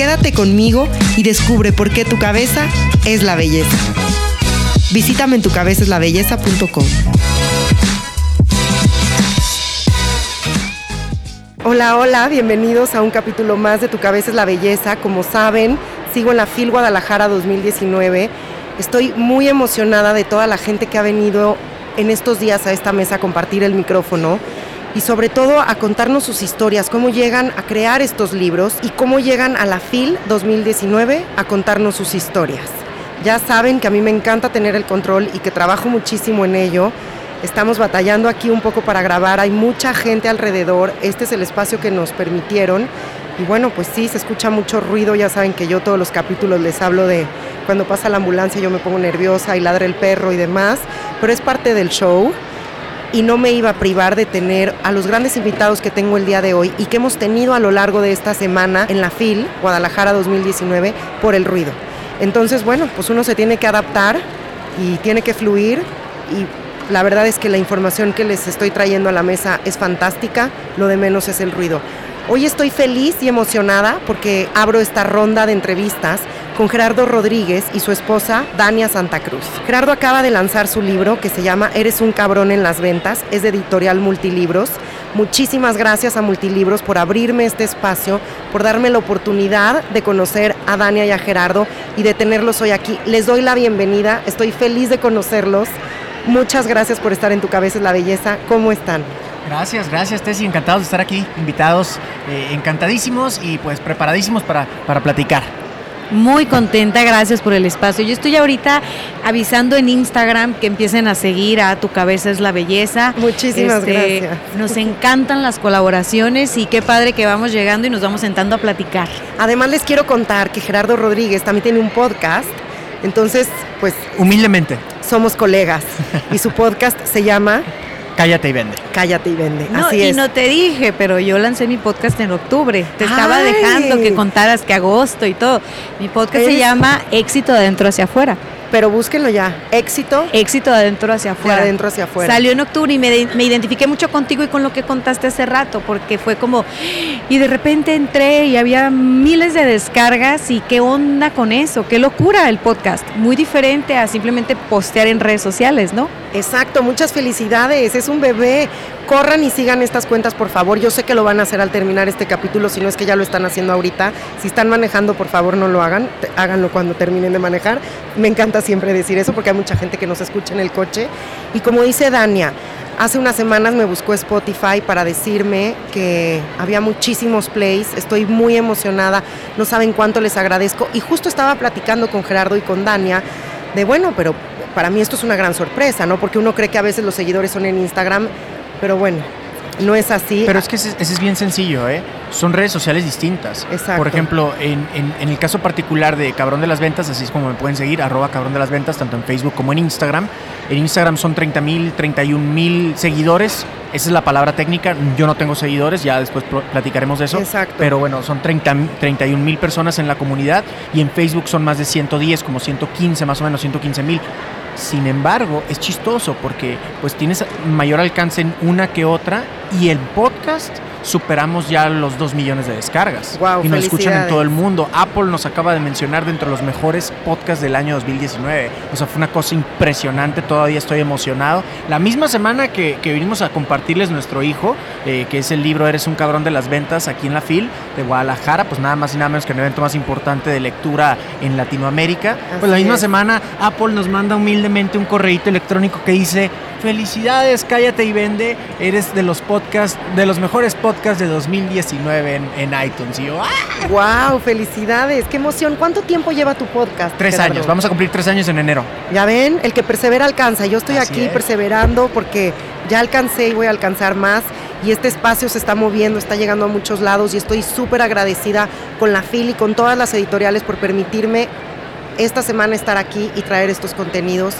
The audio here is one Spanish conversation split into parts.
Quédate conmigo y descubre por qué tu cabeza es la belleza. Visítame en tucabezaslabelleza.com. Hola, hola, bienvenidos a un capítulo más de Tu cabeza es la belleza. Como saben, sigo en la FIL Guadalajara 2019. Estoy muy emocionada de toda la gente que ha venido en estos días a esta mesa a compartir el micrófono y sobre todo a contarnos sus historias, cómo llegan a crear estos libros y cómo llegan a la FIL 2019 a contarnos sus historias. Ya saben que a mí me encanta tener el control y que trabajo muchísimo en ello. Estamos batallando aquí un poco para grabar, hay mucha gente alrededor, este es el espacio que nos permitieron y bueno, pues sí, se escucha mucho ruido, ya saben que yo todos los capítulos les hablo de cuando pasa la ambulancia yo me pongo nerviosa y ladra el perro y demás, pero es parte del show y no me iba a privar de tener a los grandes invitados que tengo el día de hoy y que hemos tenido a lo largo de esta semana en la FIL, Guadalajara 2019, por el ruido. Entonces, bueno, pues uno se tiene que adaptar y tiene que fluir y la verdad es que la información que les estoy trayendo a la mesa es fantástica, lo de menos es el ruido. Hoy estoy feliz y emocionada porque abro esta ronda de entrevistas con Gerardo Rodríguez y su esposa Dania Santa Cruz. Gerardo acaba de lanzar su libro que se llama Eres un cabrón en las ventas, es de editorial Multilibros. Muchísimas gracias a Multilibros por abrirme este espacio, por darme la oportunidad de conocer a Dania y a Gerardo y de tenerlos hoy aquí. Les doy la bienvenida, estoy feliz de conocerlos. Muchas gracias por estar en Tu Cabeza es la Belleza. ¿Cómo están? Gracias, gracias Tessy, encantados de estar aquí, invitados, eh, encantadísimos y pues preparadísimos para, para platicar. Muy contenta, gracias por el espacio. Yo estoy ahorita avisando en Instagram que empiecen a seguir a Tu Cabeza es la Belleza. Muchísimas este, gracias. Nos encantan las colaboraciones y qué padre que vamos llegando y nos vamos sentando a platicar. Además les quiero contar que Gerardo Rodríguez también tiene un podcast, entonces pues... Humildemente. Somos colegas y su podcast se llama Cállate y vende. Cállate y vende. No, Así y no te dije, pero yo lancé mi podcast en octubre. Te estaba dejando que contaras que agosto y todo. Mi podcast se llama Éxito de adentro hacia afuera pero búsquenlo ya. Éxito. Éxito de adentro hacia afuera. De adentro hacia afuera. Salió en octubre y me, me, identifiqué mucho contigo y con lo que contaste hace rato, porque fue como. Y de repente entré y había miles de descargas y qué onda con eso, qué locura el podcast. Muy diferente a simplemente postear en redes sociales, ¿no? Exacto, muchas felicidades. Es un bebé. Corran y sigan estas cuentas, por favor. Yo sé que lo van a hacer al terminar este capítulo, si no es que ya lo están haciendo ahorita. Si están manejando, por favor, no lo hagan. Háganlo cuando terminen de manejar. Me encanta siempre decir eso porque hay mucha gente que nos escucha en el coche. Y como dice Dania, hace unas semanas me buscó Spotify para decirme que había muchísimos plays. Estoy muy emocionada. No saben cuánto les agradezco. Y justo estaba platicando con Gerardo y con Dania de bueno, pero para mí esto es una gran sorpresa, ¿no? Porque uno cree que a veces los seguidores son en Instagram pero bueno, no es así. Pero es que ese, es bien sencillo, ¿eh? Son redes sociales distintas. Exacto. Por ejemplo, en, el caso particular de Cabrón de las Ventas, así es como me pueden seguir, arroba Cabrón de las Ventas, tanto en Facebook como en Instagram. En Instagram son 30 mil, 31 mil seguidores. Esa es la palabra técnica. Yo no tengo seguidores, ya después platicaremos de eso. Exacto. Pero bueno, son 30, 31 mil personas en la comunidad y en Facebook son más de 110, como 115 más o menos, 115 mil. Sin embargo, es chistoso porque pues tienes mayor alcance en una que otra y el podcast superamos ya los 2 millones de descargas. Wow, y nos escuchan en todo el mundo. Apple nos acaba de mencionar dentro de los mejores podcasts del año 2019. O sea, fue una cosa impresionante, todavía estoy emocionado. La misma semana que, que vinimos a compartirles nuestro hijo, eh, que es el libro Eres un cabrón de las ventas aquí en la FIL de Guadalajara, pues nada más y nada menos que el evento más importante de lectura en Latinoamérica. pues la misma semana Apple nos manda humildemente un correíto electrónico que dice, felicidades, cállate y vende, eres de los podcasts, de los mejores podcasts podcast de 2019 en, iTunes. Y yo, ¡Wow! ¡ah! ¡Felicidades! ¡Qué emoción! ¿Cuánto tiempo lleva tu podcast? Tres años. Vamos a cumplir tres años en enero. Ya ven, el que persevera alcanza. Yo estoy aquí perseverando porque ya alcancé y voy a alcanzar más. y este espacio se está moviendo, está llegando a muchos lados y estoy súper agradecida con la FIL y con todas las editoriales por permitirme esta semana estar aquí y traer estos contenidos.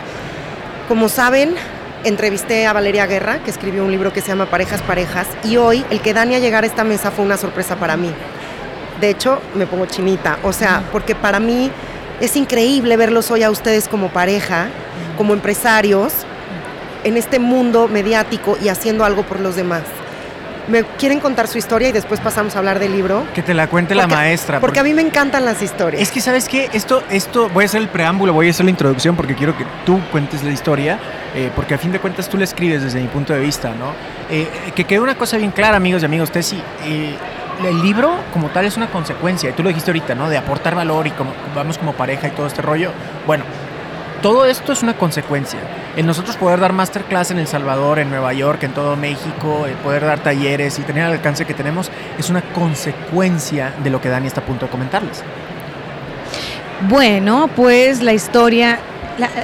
Como saben, entrevisté a Valeria Guerra, que escribió un libro que se llama Parejas, Parejas, y hoy el que Dani a llegar a esta mesa fue una sorpresa para mí. De hecho, me pongo chinita, o sea, porque para mí es increíble verlos hoy a ustedes como pareja, como empresarios, en este mundo mediático y haciendo algo por los demás. ¿Me quieren contar su historia y después pasamos a hablar del libro? Que te la cuente la maestra. Porque, a mí me encantan las historias. Es que, ¿sabes qué? Esto, esto, voy a hacer el preámbulo, voy a hacer la introducción porque quiero que tú cuentes la historia, eh, porque a fin de cuentas tú la escribes desde mi punto de vista, ¿no? Eh, que quede una cosa bien clara, amigos y amigos, Tessy. Eh, el libro como tal es una consecuencia, y tú lo dijiste ahorita, ¿no? De aportar valor y como vamos como pareja y todo este rollo. Bueno, todo esto es una consecuencia. El nosotros poder dar masterclass en El Salvador, en Nueva York, en todo México, el poder dar talleres y tener el alcance que tenemos es una consecuencia de lo que Dani está a punto de comentarles. Bueno, pues la historia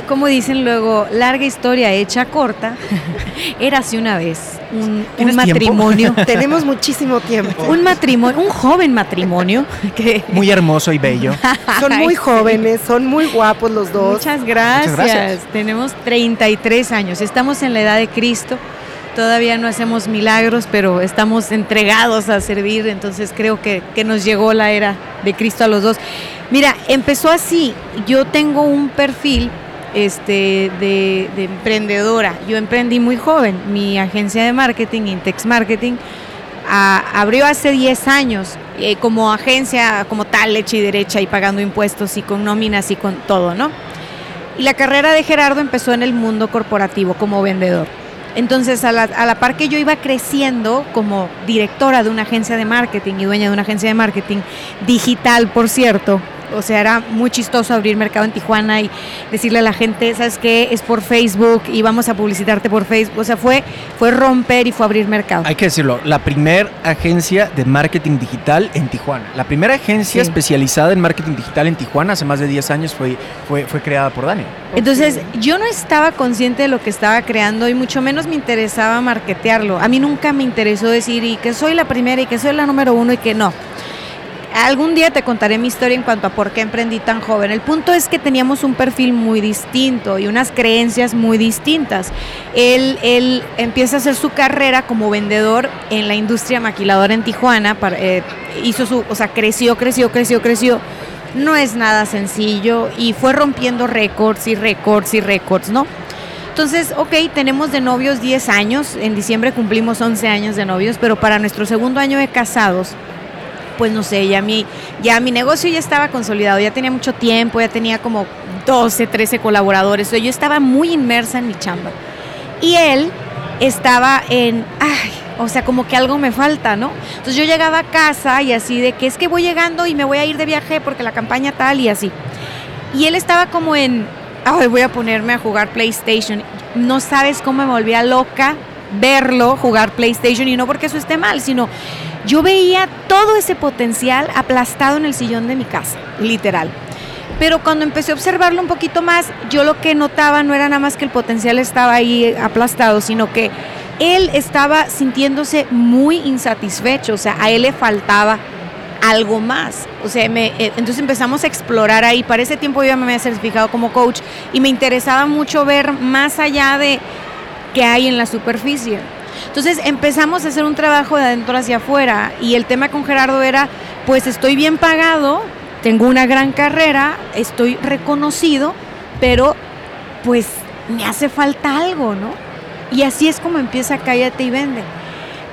como dicen luego, larga historia hecha corta, era así una vez un, matrimonio. Tenemos muchísimo tiempo. Un matrimonio, un joven matrimonio. Que... Muy hermoso y bello. son muy jóvenes, son muy guapos los dos. Muchas gracias. Muchas gracias. Tenemos 33 años, estamos en la edad de Cristo. Todavía no hacemos milagros, pero estamos entregados a servir, entonces creo que, que nos llegó la era de Cristo a los dos. Mira, empezó así. Yo tengo un perfil este, de, emprendedora. Yo emprendí muy joven. Mi agencia de marketing, Intex Marketing, abrió hace 10 años eh, como agencia, como tal, leche y derecha y pagando impuestos y con nóminas y con todo, ¿no? Y la carrera de Gerardo empezó en el mundo corporativo como vendedor. Entonces, a la, a la, par que yo iba creciendo como directora de una agencia de marketing y dueña de una agencia de marketing digital, por cierto, o sea, era muy chistoso abrir mercado en Tijuana y decirle a la gente, ¿sabes qué? Es por Facebook y vamos a publicitarte por Facebook. O sea, fue, fue romper y fue abrir mercado. Hay que decirlo, la primera agencia de marketing digital en Tijuana. La primera agencia especializada en marketing digital en Tijuana hace más de 10 años fue, fue, fue creada por Dani. Entonces, yo no estaba consciente de lo que estaba creando y mucho menos me interesaba marketearlo. A mí nunca me interesó decir y que soy la primera y que soy la número uno y que no. Algún día te contaré mi historia en cuanto a por qué emprendí tan joven. El punto es que teníamos un perfil muy distinto y unas creencias muy distintas. Él, él empieza a hacer su carrera como vendedor en la industria maquiladora en Tijuana. Eh, hizo su, o sea, creció, creció, creció, creció. No es nada sencillo y fue rompiendo récords y récords y récords, ¿no? Entonces, ok, tenemos de novios 10 años, en diciembre cumplimos 11 años de novios, pero para nuestro segundo año de casados, pues no sé, ya mi, ya mi negocio ya estaba consolidado, ya tenía mucho tiempo, ya tenía como 12, 13 colaboradores, yo estaba muy inmersa en mi chamba. Y él estaba en, ay, o sea, como que algo me falta, ¿no? Entonces yo llegaba a casa y así de que es que voy llegando y me voy a ir de viaje porque la campaña tal y así. Y él estaba como en, ay, voy a ponerme a jugar PlayStation. No sabes cómo me volvía loca verlo jugar PlayStation y no porque eso esté mal, sino yo veía todo ese potencial aplastado en el sillón de mi casa, literal. Pero cuando empecé a observarlo un poquito más, yo lo que notaba no era nada más que el potencial estaba ahí aplastado, sino que él estaba sintiéndose muy insatisfecho, o sea, a él le faltaba algo más. O sea, me, eh, entonces empezamos a explorar ahí. Para ese tiempo yo ya me había certificado como coach y me interesaba mucho ver más allá de qué hay en la superficie. Entonces empezamos a hacer un trabajo de adentro hacia afuera y el tema con Gerardo era, pues estoy bien pagado, tengo una gran carrera, estoy reconocido, pero pues me hace falta algo, ¿no? Y así es como empieza Cállate y Vende.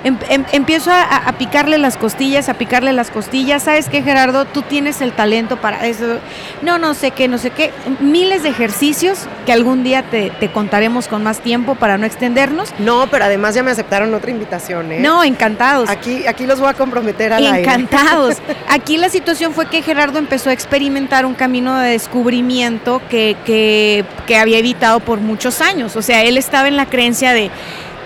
Em, em, empiezo a, picarle las costillas, a picarle las costillas. ¿Sabes qué, Gerardo? Tú tienes el talento para eso. No, no sé qué, no sé qué. Miles de ejercicios que algún día te, contaremos con más tiempo para no extendernos. No, pero además ya me aceptaron otra invitación, ¿eh? No, encantados. Aquí, aquí los voy a comprometer a la Encantados. Aquí la situación fue que Gerardo empezó a experimentar un camino de descubrimiento que, que, que había evitado por muchos años. O sea, él estaba en la creencia de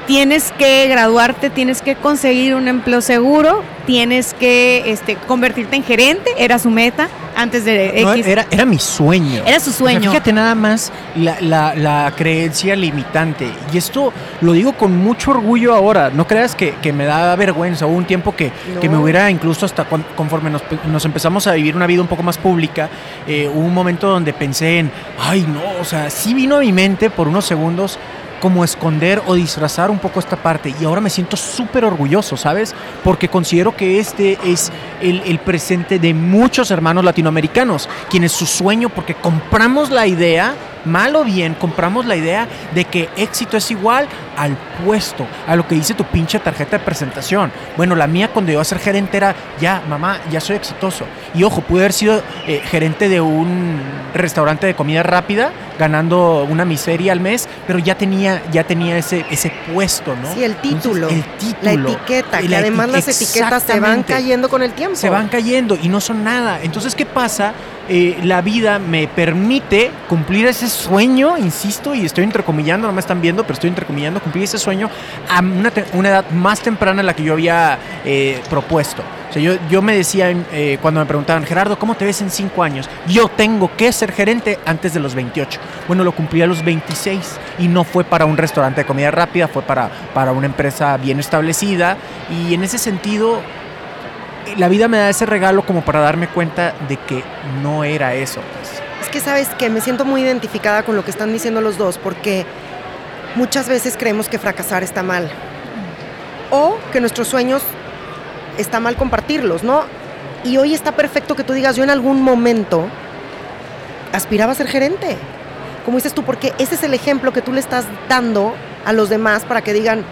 tienes que graduarte, tienes que conseguir un empleo seguro, tienes que este, convertirte en gerente, era su meta antes de No, X. era, era mi sueño. Era su O sea, sueño. fíjate nada más la, la- la creencia limitante. Y esto lo digo con mucho orgullo ahora. No creas que, que me da vergüenza. Hubo un tiempo que, No. que me hubiera incluso hasta conforme nos empezamos a vivir una vida un poco más pública, eh, hubo un momento donde pensé en, ay no, o sea, sí vino a mi mente por unos segundos como esconder o disfrazar un poco esta parte y ahora me siento súper orgulloso, ¿sabes? Porque considero que este es el, el presente de muchos hermanos latinoamericanos, quienes su sueño, porque compramos la idea, mal o bien, compramos la idea de que éxito es igual al puesto, a lo que dice tu pinche tarjeta de presentación. Bueno, la mía cuando iba a ser gerente era, ya, mamá, ya soy exitoso. Y ojo, pude haber sido eh, gerente de un restaurante de comida rápida, ganando una miseria al mes, pero ya tenía, ya tenía ese, ese puesto, ¿no? Sí, el título. Entonces, el título. La etiqueta, que La además eti- las etiquetas se van cayendo con el tiempo. Se van cayendo y no son nada. Entonces, ¿qué pasa? Eh, la vida me permite cumplir ese sueño, insisto, y estoy entrecomillando, no me están viendo, pero estoy entrecomillando, cumplir ese sueño a una, edad más temprana a la que yo había eh, propuesto. O sea, yo, yo me decía eh, cuando me preguntaban, Gerardo, ¿cómo te ves en cinco años? Yo tengo que ser gerente antes de los 28. Bueno, lo cumplí a los 26 y no fue para un restaurante de comida rápida, fue para, para una empresa bien establecida y en ese sentido la vida me da ese regalo como para darme cuenta de que no era eso. pues. Es que sabes que me siento muy identificada con lo que están diciendo los dos, porque muchas veces creemos que fracasar está mal. O que nuestros sueños está mal compartirlos, ¿no? Y hoy está perfecto que tú digas, yo en algún momento aspiraba a ser gerente. Como dices tú, porque ese es el ejemplo que tú le estás dando a los demás para que digan,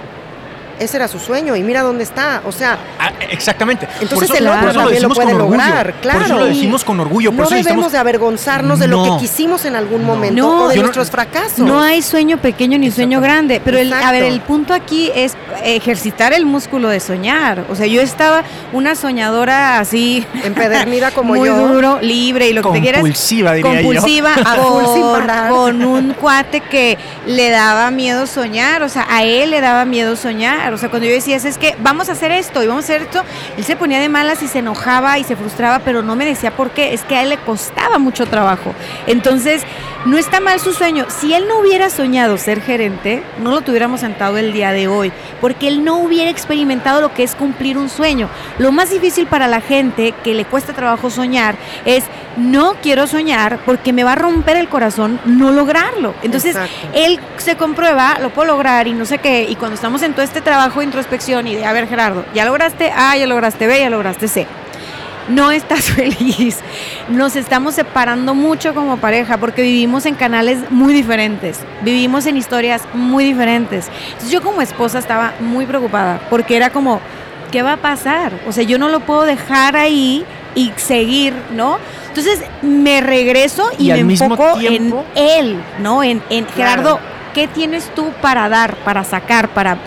ese era su sueño y mira dónde está. O sea, Ah, exactamente. Entonces por eso, el otro también lo decimos puede con orgullo. lograr, Por eso claro. lo decimos con orgullo. Por no eso debemos de avergonzarnos de lo que quisimos en algún No. momento No. o de Yo no- nuestros fracasos. No hay sueño pequeño ni sueño grande, pero el, a ver, el punto aquí es ejercitar el músculo de soñar. O sea, yo estaba una soñadora así empedernida como muy yo. duro, libre y lo que te quieras. Compulsiva, diría compulsiva parar. con un cuate que le daba miedo soñar, o sea, a él le daba miedo soñar, o sea, cuando yo decía, es que vamos a hacer esto y vamos a hacer esto, él se ponía de malas y se enojaba y se frustraba, pero no me decía por qué, es que a él le costaba mucho trabajo. Entonces, no está mal su sueño. Si él no hubiera soñado ser gerente, no lo tuviéramos sentado el día de hoy, porque él no hubiera experimentado lo que es cumplir un sueño. Lo más difícil para la gente que le cuesta trabajo soñar es no quiero soñar porque me va a romper el corazón no lograrlo. Entonces, Exacto. él se comprueba, lo puedo lograr y no sé qué, y cuando estamos en todo este trabajo de introspección y de, a ver Gerardo, ya lograste A, ya lograste B, ya lograste C. No estás feliz. Nos estamos separando mucho como pareja porque vivimos en canales muy diferentes, vivimos en historias muy diferentes. Entonces yo como esposa estaba muy preocupada porque era como, ¿qué va a pasar? O sea, yo no lo puedo dejar ahí y seguir, ¿no? Entonces me regreso y, me enfoco tiempo- en él, ¿no? En, en Gerardo, ¿qué tienes tú para dar, para sacar, para...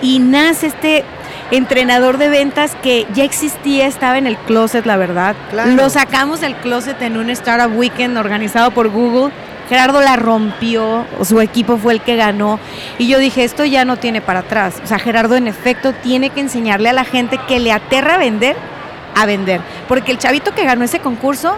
Y nace este entrenador de ventas que ya existía, estaba en el closet, la verdad. Claro. Lo sacamos del closet en un Startup Weekend organizado por Google. Gerardo la rompió, su equipo fue el que ganó. Y yo dije, esto ya no tiene para atrás. O sea, Gerardo en efecto tiene que enseñarle a la gente que le aterra vender, a vender. Porque el chavito que ganó ese concurso,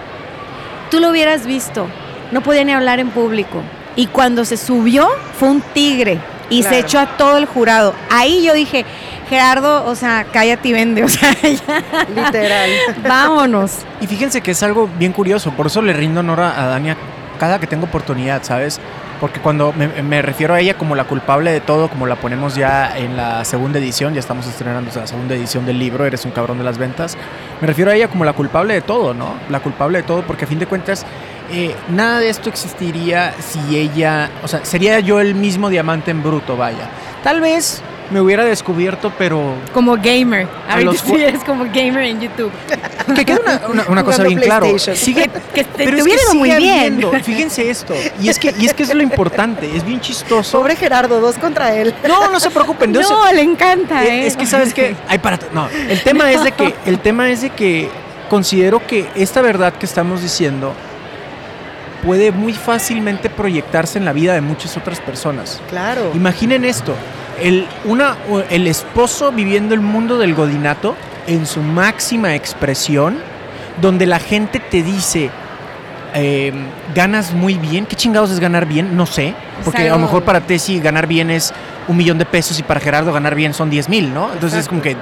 tú lo hubieras visto, no podía ni hablar en público. Y cuando se subió, fue un tigre. Y se echó a todo el jurado. Ahí yo dije, Gerardo, o sea, cállate y vende. O sea, ya, Literal. vámonos. Y fíjense que es algo bien curioso, por eso le rindo honor a Dania cada que tengo oportunidad, ¿sabes? Porque cuando me, me refiero a ella como la culpable de todo, como la ponemos ya en la segunda edición, ya estamos estrenando la segunda edición del libro, Eres un cabrón de las ventas, me refiero a ella como la culpable de todo, ¿no? La culpable de todo, porque a fin de cuentas, eh, nada de esto existiría si ella, o sea, sería yo el mismo diamante en bruto, vaya. Tal vez me hubiera descubierto, pero Como gamer. Ahorita los sí eres como gamer en YouTube. que queda una, una- una cosa bien claro. Sigue, Que te, pero te es hubiera que ido muy bien. Fíjense esto. Y es que y es que es lo importante. Es bien chistoso. Pobre Gerardo, dos contra él. No, no se preocupen. no se- No, le encanta, eh, ¿eh? es que sabes que hay para to- no. El tema es de que el tema es de que considero que esta verdad que estamos diciendo puede muy fácilmente proyectarse en la vida de muchas otras personas. Claro. Imaginen esto. El, una, el esposo viviendo el mundo del godinato en su máxima expresión, donde la gente te dice, eh, ganas muy bien. ¿Qué chingados es ganar bien? No sé. Porque a lo mejor para Tessy ganar bien es un millón de pesos y para Gerardo ganar bien son 10 mil, ¿no? Entonces es como que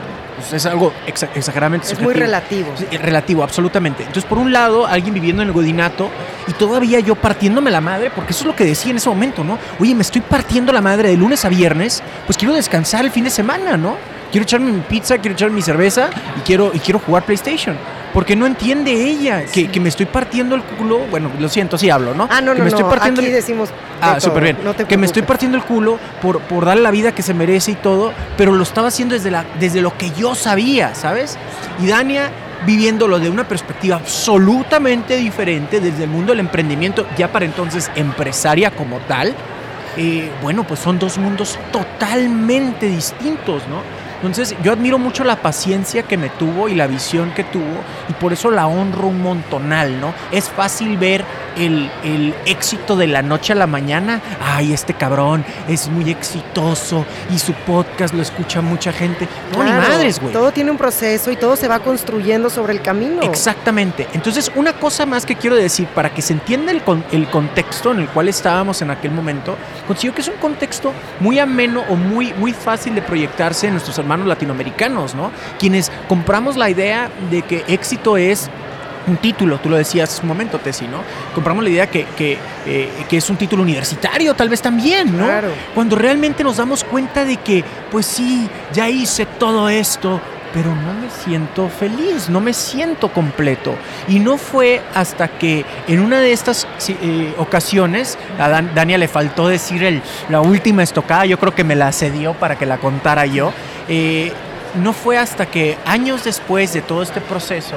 pues, es algo exageradamente Es muy relativo. relativo, absolutamente. Entonces, por un lado, alguien viviendo en el godinato y todavía yo partiéndome la madre, porque eso es lo que decía en ese momento, ¿no? Oye, me estoy partiendo la madre de lunes a viernes, pues quiero descansar el fin de semana, ¿no? Quiero echarme mi pizza, quiero echarme mi cerveza y quiero, y quiero jugar PlayStation porque no entiende ella que, me estoy partiendo el culo. Bueno, lo siento, así hablo, ¿no? Ah, no, que no, me estoy partiendo aquí decimos. Ah, súper bien. que me estoy partiendo el culo por, por darle la vida que se merece y todo, pero lo estaba haciendo desde, la, desde lo que yo sabía, ¿sabes? Y Dania viviéndolo de una perspectiva absolutamente diferente desde el mundo del emprendimiento, ya para entonces empresaria como tal, eh, bueno, pues son dos mundos totalmente distintos, ¿no? Entonces yo admiro mucho la paciencia que me tuvo y la visión que tuvo y por eso la honro un montonal, ¿no? Es fácil ver el, éxito de la noche a la mañana. Ay, este cabrón es muy exitoso y su podcast lo escucha mucha gente. No, ni madres, güey. Todo tiene un proceso y todo se va construyendo sobre el camino. Exactamente. Entonces, una cosa más que quiero decir para que se entienda el, el contexto en el cual estábamos en aquel momento, considero que es un contexto muy ameno o muy, muy fácil de proyectarse en nuestros hermanos latinoamericanos, ¿no? Quienes compramos la idea de que éxito es un título, tú lo decías hace un momento, Tessy, ¿no? Compramos la idea que, que, eh, que, es un título universitario, tal vez también, ¿no? Claro. Cuando realmente nos damos cuenta de que, pues sí, ya hice todo esto, pero no me siento feliz, no me siento completo. Y no fue hasta que en una de estas eh, ocasiones, a Dania le faltó decir el, la última estocada, yo creo que me la cedió para que la contara yo. Eh, no fue hasta que años después de todo este proceso,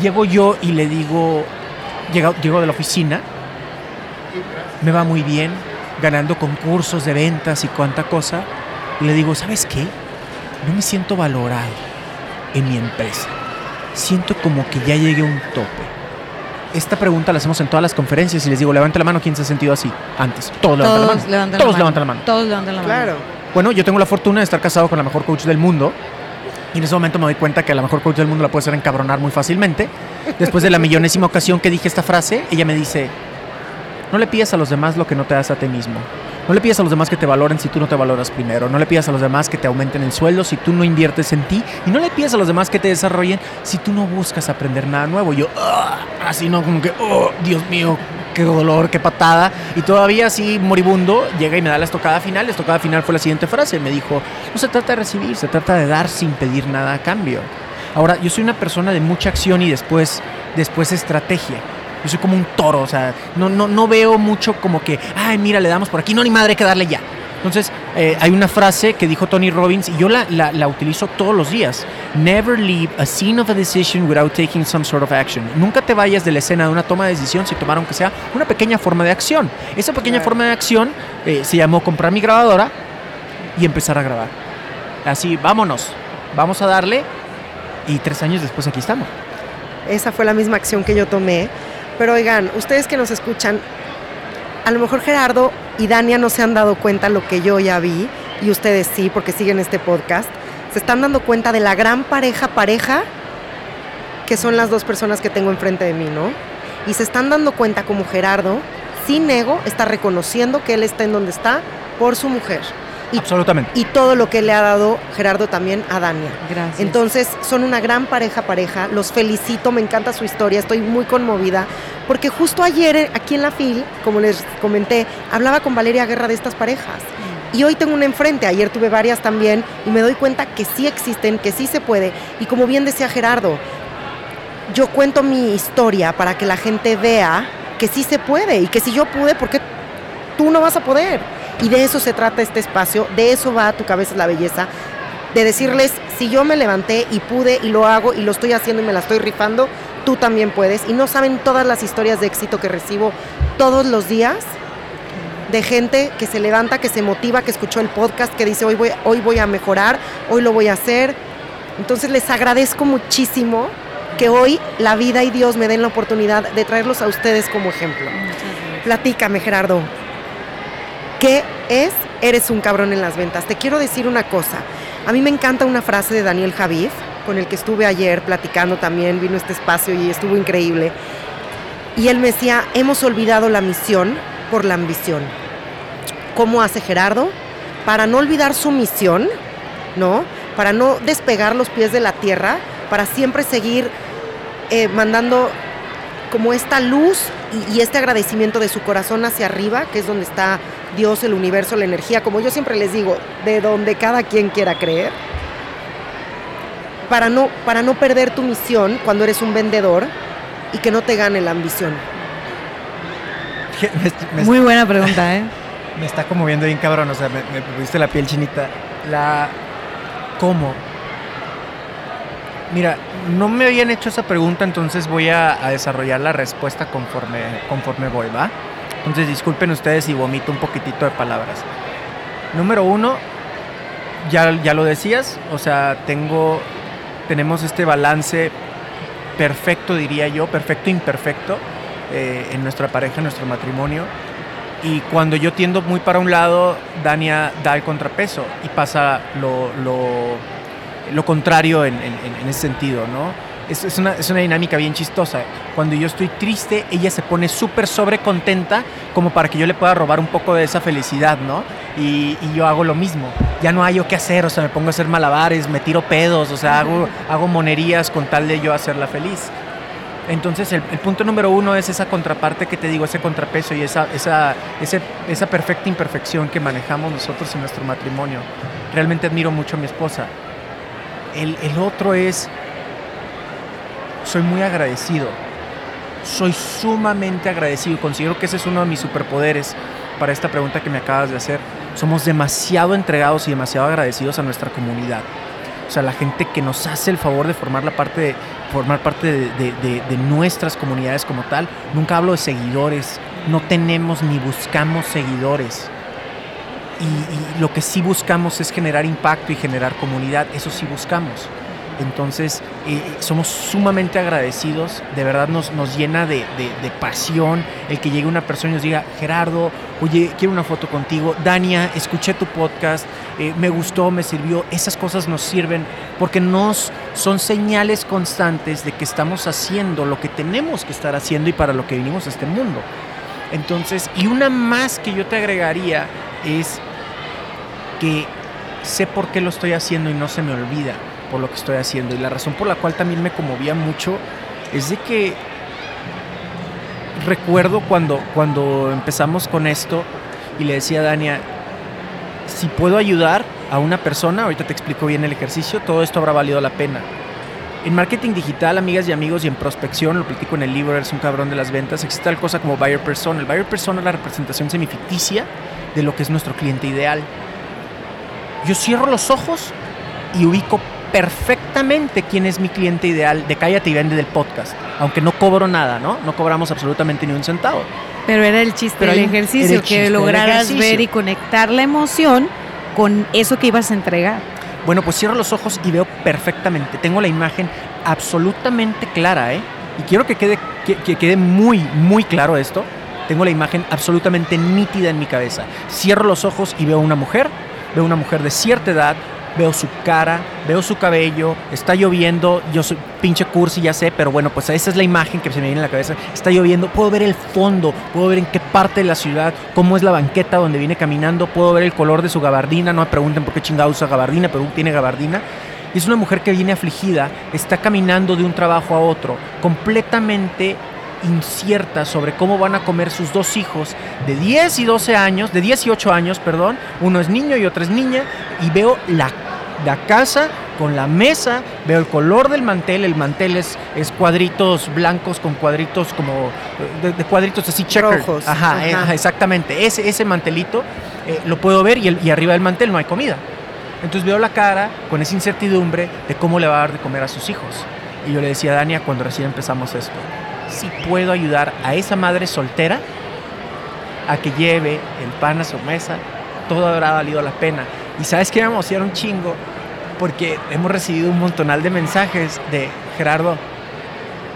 llego yo y le digo, llego, llego de la oficina, me va muy bien, ganando concursos de ventas y cuánta cosa, y le digo, ¿sabes qué? No me siento valorado en mi empresa. Siento como que ya llegué a un tope. Esta pregunta la hacemos en todas las conferencias y les digo, levanta la mano quien se ha sentido así antes. Todos, levantan la mano. Todos levantan la mano. Todos levantan la mano. Claro. Bueno, yo tengo la fortuna de estar casado con la mejor coach del mundo. Y en ese momento me doy cuenta que la mejor coach del mundo la puede hacer encabronar muy fácilmente. Después de la millonésima ocasión que dije esta frase, ella me dice, no le pidas a los demás lo que no te das a ti mismo. No le pidas a los demás que te valoren si tú no te valoras primero. No le pidas a los demás que te aumenten el sueldo si tú no inviertes en ti. Y no le pidas a los demás que te desarrollen si tú no buscas aprender nada nuevo. Yo, ah", así no, como que, oh, Dios mío, qué dolor, qué patada. Y todavía así moribundo llega y me da la estocada final. La estocada final fue la siguiente frase. Me dijo, no se trata de recibir, se trata de dar sin pedir nada a cambio. Ahora, yo soy una persona de mucha acción y después, después estrategia. Yo soy como un toro, o sea, no, no, no veo mucho como que, ay, mira, le damos por aquí. No, ni madre, hay que darle ya. Entonces, eh, hay una frase que dijo Tony Robbins y yo la, la, la, utilizo todos los días. Never leave a scene of a decision without taking some sort of action. Nunca te vayas de la escena de una toma de decisión si tomaron que sea una pequeña forma de acción. Esa pequeña forma de acción eh, se llamó comprar mi grabadora y empezar a grabar. Así, vámonos, vamos a darle y tres años después aquí estamos. Esa fue la misma acción que yo tomé pero oigan, ustedes que nos escuchan, a lo mejor Gerardo y Dania no se han dado cuenta lo que yo ya vi, y ustedes sí, porque siguen este podcast, se están dando cuenta de la gran pareja pareja que son las dos personas que tengo enfrente de mí, ¿no? Y se están dando cuenta como Gerardo, sin ego, está reconociendo que él está en donde está por su mujer. Y, Absolutamente. Y todo lo que le ha dado Gerardo también a Dania. Gracias. Entonces, son una gran pareja pareja. Los felicito, me encanta su historia, estoy muy conmovida. Porque justo ayer eh, aquí en la FIL, como les comenté, hablaba con Valeria Guerra de estas parejas. Y hoy tengo una enfrente, ayer tuve varias también, y me doy cuenta que sí existen, que sí se puede. Y como bien decía Gerardo, yo cuento mi historia para que la gente vea que sí se puede y que si yo pude, ¿por qué tú no vas a poder? Y de eso se trata este espacio, de eso va a tu cabeza la belleza, de decirles, si yo me levanté y pude y lo hago y lo estoy haciendo y me la estoy rifando, tú también puedes. Y no saben todas las historias de éxito que recibo todos los días de gente que se levanta, que se motiva, que escuchó el podcast, que dice, hoy voy, hoy voy a mejorar, hoy lo voy a hacer. Entonces les agradezco muchísimo que hoy la vida y Dios me den la oportunidad de traerlos a ustedes como ejemplo. Platícame, Gerardo, ¿Qué es eres un cabrón en las ventas. Te quiero decir una cosa. A mí me encanta una frase de Daniel Javid, con el que estuve ayer platicando también, vino este espacio y estuvo increíble. Y él me decía, hemos olvidado la misión por la ambición. ¿Cómo hace Gerardo? Para no olvidar su misión, ¿no? Para no despegar los pies de la tierra, para siempre seguir eh, mandando como esta luz y, este agradecimiento de su corazón hacia arriba, que es donde está Dios, el universo, la energía, como yo siempre les digo, de donde cada quien quiera creer, para no, para no perder tu misión cuando eres un vendedor y que no te gane la ambición. Me, me Muy buena pregunta, ¿eh? Me está como viendo bien cabrón, o sea, me, me pusiste la piel chinita. La... ¿Cómo? Mira, no me habían hecho esa pregunta, entonces voy a, a, desarrollar la respuesta conforme, conforme voy, ¿va? Entonces disculpen ustedes si vomito un poquitito de palabras. Número uno, ya, ya lo decías, o sea, tengo, tenemos este balance perfecto, diría yo, perfecto imperfecto eh, en nuestra pareja, en nuestro matrimonio. Y cuando yo tiendo muy para un lado, Dania da el contrapeso y pasa lo, lo contrario en, en, en, ese sentido, ¿no? Es, es, una, es, una, dinámica bien chistosa. Cuando yo estoy triste, ella se pone súper sobrecontenta como para que yo le pueda robar un poco de esa felicidad, ¿no? Y, y, yo hago lo mismo. Ya no hay yo qué hacer, o sea, me pongo a hacer malabares, me tiro pedos, o sea, hago, hago monerías con tal de yo hacerla feliz. Entonces, el, el, punto número uno es esa contraparte que te digo, ese contrapeso y esa, esa, ese, esa perfecta imperfección que manejamos nosotros en nuestro matrimonio. Realmente admiro mucho a mi esposa el, el, otro es, soy muy agradecido. Soy sumamente agradecido. Considero que ese es uno de mis superpoderes para esta pregunta que me acabas de hacer. Somos demasiado entregados y demasiado agradecidos a nuestra comunidad. O sea, la gente que nos hace el favor de formar, la parte de, formar parte de, nuestras comunidades como tal. Nunca hablo de seguidores. No tenemos ni buscamos seguidores y, lo que sí buscamos es generar impacto y generar comunidad, eso sí buscamos. Entonces, eh, somos sumamente agradecidos, de verdad nos, nos llena de, de, de, pasión el que llegue una persona y nos diga, Gerardo, oye, quiero una foto contigo, Dania, escuché tu podcast, eh, me gustó, me sirvió, esas cosas nos sirven porque nos son señales constantes de que estamos haciendo lo que tenemos que estar haciendo y para lo que vinimos a este mundo. Entonces, y una más que yo te agregaría es que sé por qué lo estoy haciendo y no se me olvida por lo que estoy haciendo. Y la razón por la cual también me conmovía mucho es de que recuerdo cuando, cuando empezamos con esto y le decía a Dania, si puedo ayudar a una persona, ahorita te explico bien el ejercicio, todo esto habrá valido la pena. En marketing digital, amigas y amigos, y en prospección, lo platico en el libro, eres un cabrón de las ventas, existe tal cosa como buyer persona. El buyer persona es la representación semificticia de lo que es nuestro cliente ideal. Yo cierro los ojos y ubico perfectamente quién es mi cliente ideal de Cállate y Vende del podcast, aunque no cobro nada, ¿no? No cobramos absolutamente ni un centavo. Pero era el chiste del ejercicio, el que lograras ejercicio. ver y conectar la emoción con eso que ibas a entregar. Bueno, pues cierro los ojos y veo perfectamente. Tengo la imagen absolutamente clara, ¿eh? Y quiero que quede, que, que quede muy, muy claro esto. Tengo la imagen absolutamente nítida en mi cabeza. Cierro los ojos y veo una mujer, veo una mujer de cierta edad, veo su cara, veo su cabello, está lloviendo, yo soy pinche cursi, ya sé, pero bueno, pues esa es la imagen que se me viene en la cabeza, está lloviendo, puedo ver el fondo, puedo ver en qué parte de la ciudad, cómo es la banqueta donde viene caminando, puedo ver el color de su gabardina, no me pregunten por qué chingado usa gabardina, pero tiene gabardina. Es una mujer que viene afligida, está caminando de un trabajo a otro, completamente incierta sobre cómo van a comer sus dos hijos de 10 y 12 años, de 10 y 8 años, perdón, uno es niño y otro es niña, y veo la, la casa con la mesa, veo el color del mantel, el mantel es, es cuadritos blancos con cuadritos como, de, de cuadritos así checkers. Ajá, Ajá. Eh, exactamente, ese, ese mantelito eh, lo puedo ver y, el, y arriba del mantel no hay comida. Entonces veo la cara con esa incertidumbre de cómo le va a dar de comer a sus hijos. Y yo le decía a Dania cuando recién empezamos esto, si puedo ayudar a esa madre soltera a que lleve el pan a su mesa, todo habrá valido la pena. Y sabes que me emociona un chingo porque hemos recibido un montonal de mensajes de Gerardo,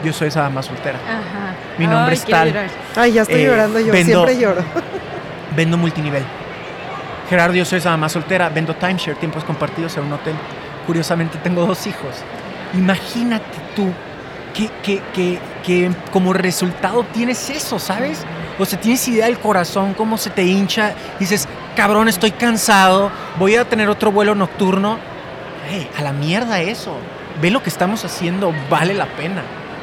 yo soy esa mamá soltera. Ajá. Mi nombre Ay, es tal. Ay, ya estoy eh, llorando yo, vendo, siempre lloro. Vendo multinivel. Gerardo, yo soy esa mamá soltera, vendo timeshare, tiempos compartidos en un hotel. Curiosamente tengo dos hijos. Imagínate tú que, que, que, que como resultado tienes eso, ¿sabes? O sea, tienes idea del corazón, cómo se te hincha. Dices, cabrón, estoy cansado, voy a tener otro vuelo nocturno. Hey, a la mierda eso. Ve lo que estamos haciendo, vale la pena.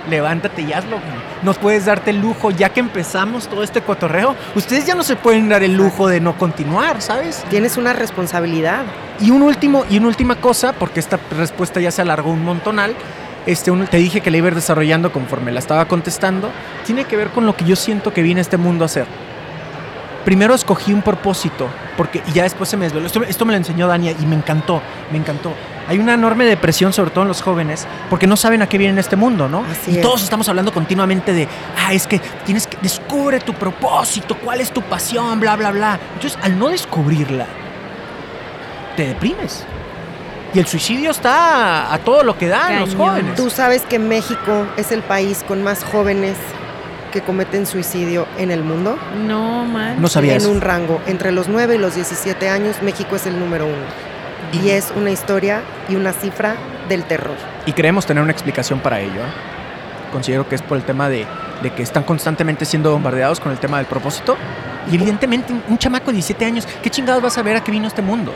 Levántate y hazlo. No puedes darte el lujo, ya que empezamos todo este cotorreo, ustedes ya no se pueden dar el lujo de no continuar, ¿sabes? Tienes una responsabilidad. Y un último, y una última cosa, porque esta respuesta ya se alargó un montonal. Este, un- te dije que la iba a ir desarrollando conforme la estaba contestando. Tiene que ver con lo que yo siento que viene este mundo a hacer. Primero escogí un propósito, porque y ya después se me desveló. Esto, esto me lo enseñó Dania y me encantó, me encantó. Hay una enorme depresión, sobre todo en los jóvenes, porque no saben a qué viene este mundo, ¿no? Así y es. todos estamos hablando continuamente de, ah, es que tienes que descubre tu propósito, cuál es tu pasión, bla, bla, bla. Entonces, al no descubrirla, te deprimes. Y el suicidio está a todo lo que da en los Cañón. jóvenes. Tú sabes que México es el país con más jóvenes que cometen suicidio en el mundo. No, man. No sabía en eso. un rango entre los 9 y los 17 años, México es el número uno. Y es una historia y una cifra del terror. Y creemos tener una explicación para ello. ¿eh? Considero que es por el tema de, de que están constantemente siendo bombardeados con el tema del propósito. Y evidentemente un chamaco de 17 años, ¿qué chingados vas a ver a qué vino este mundo?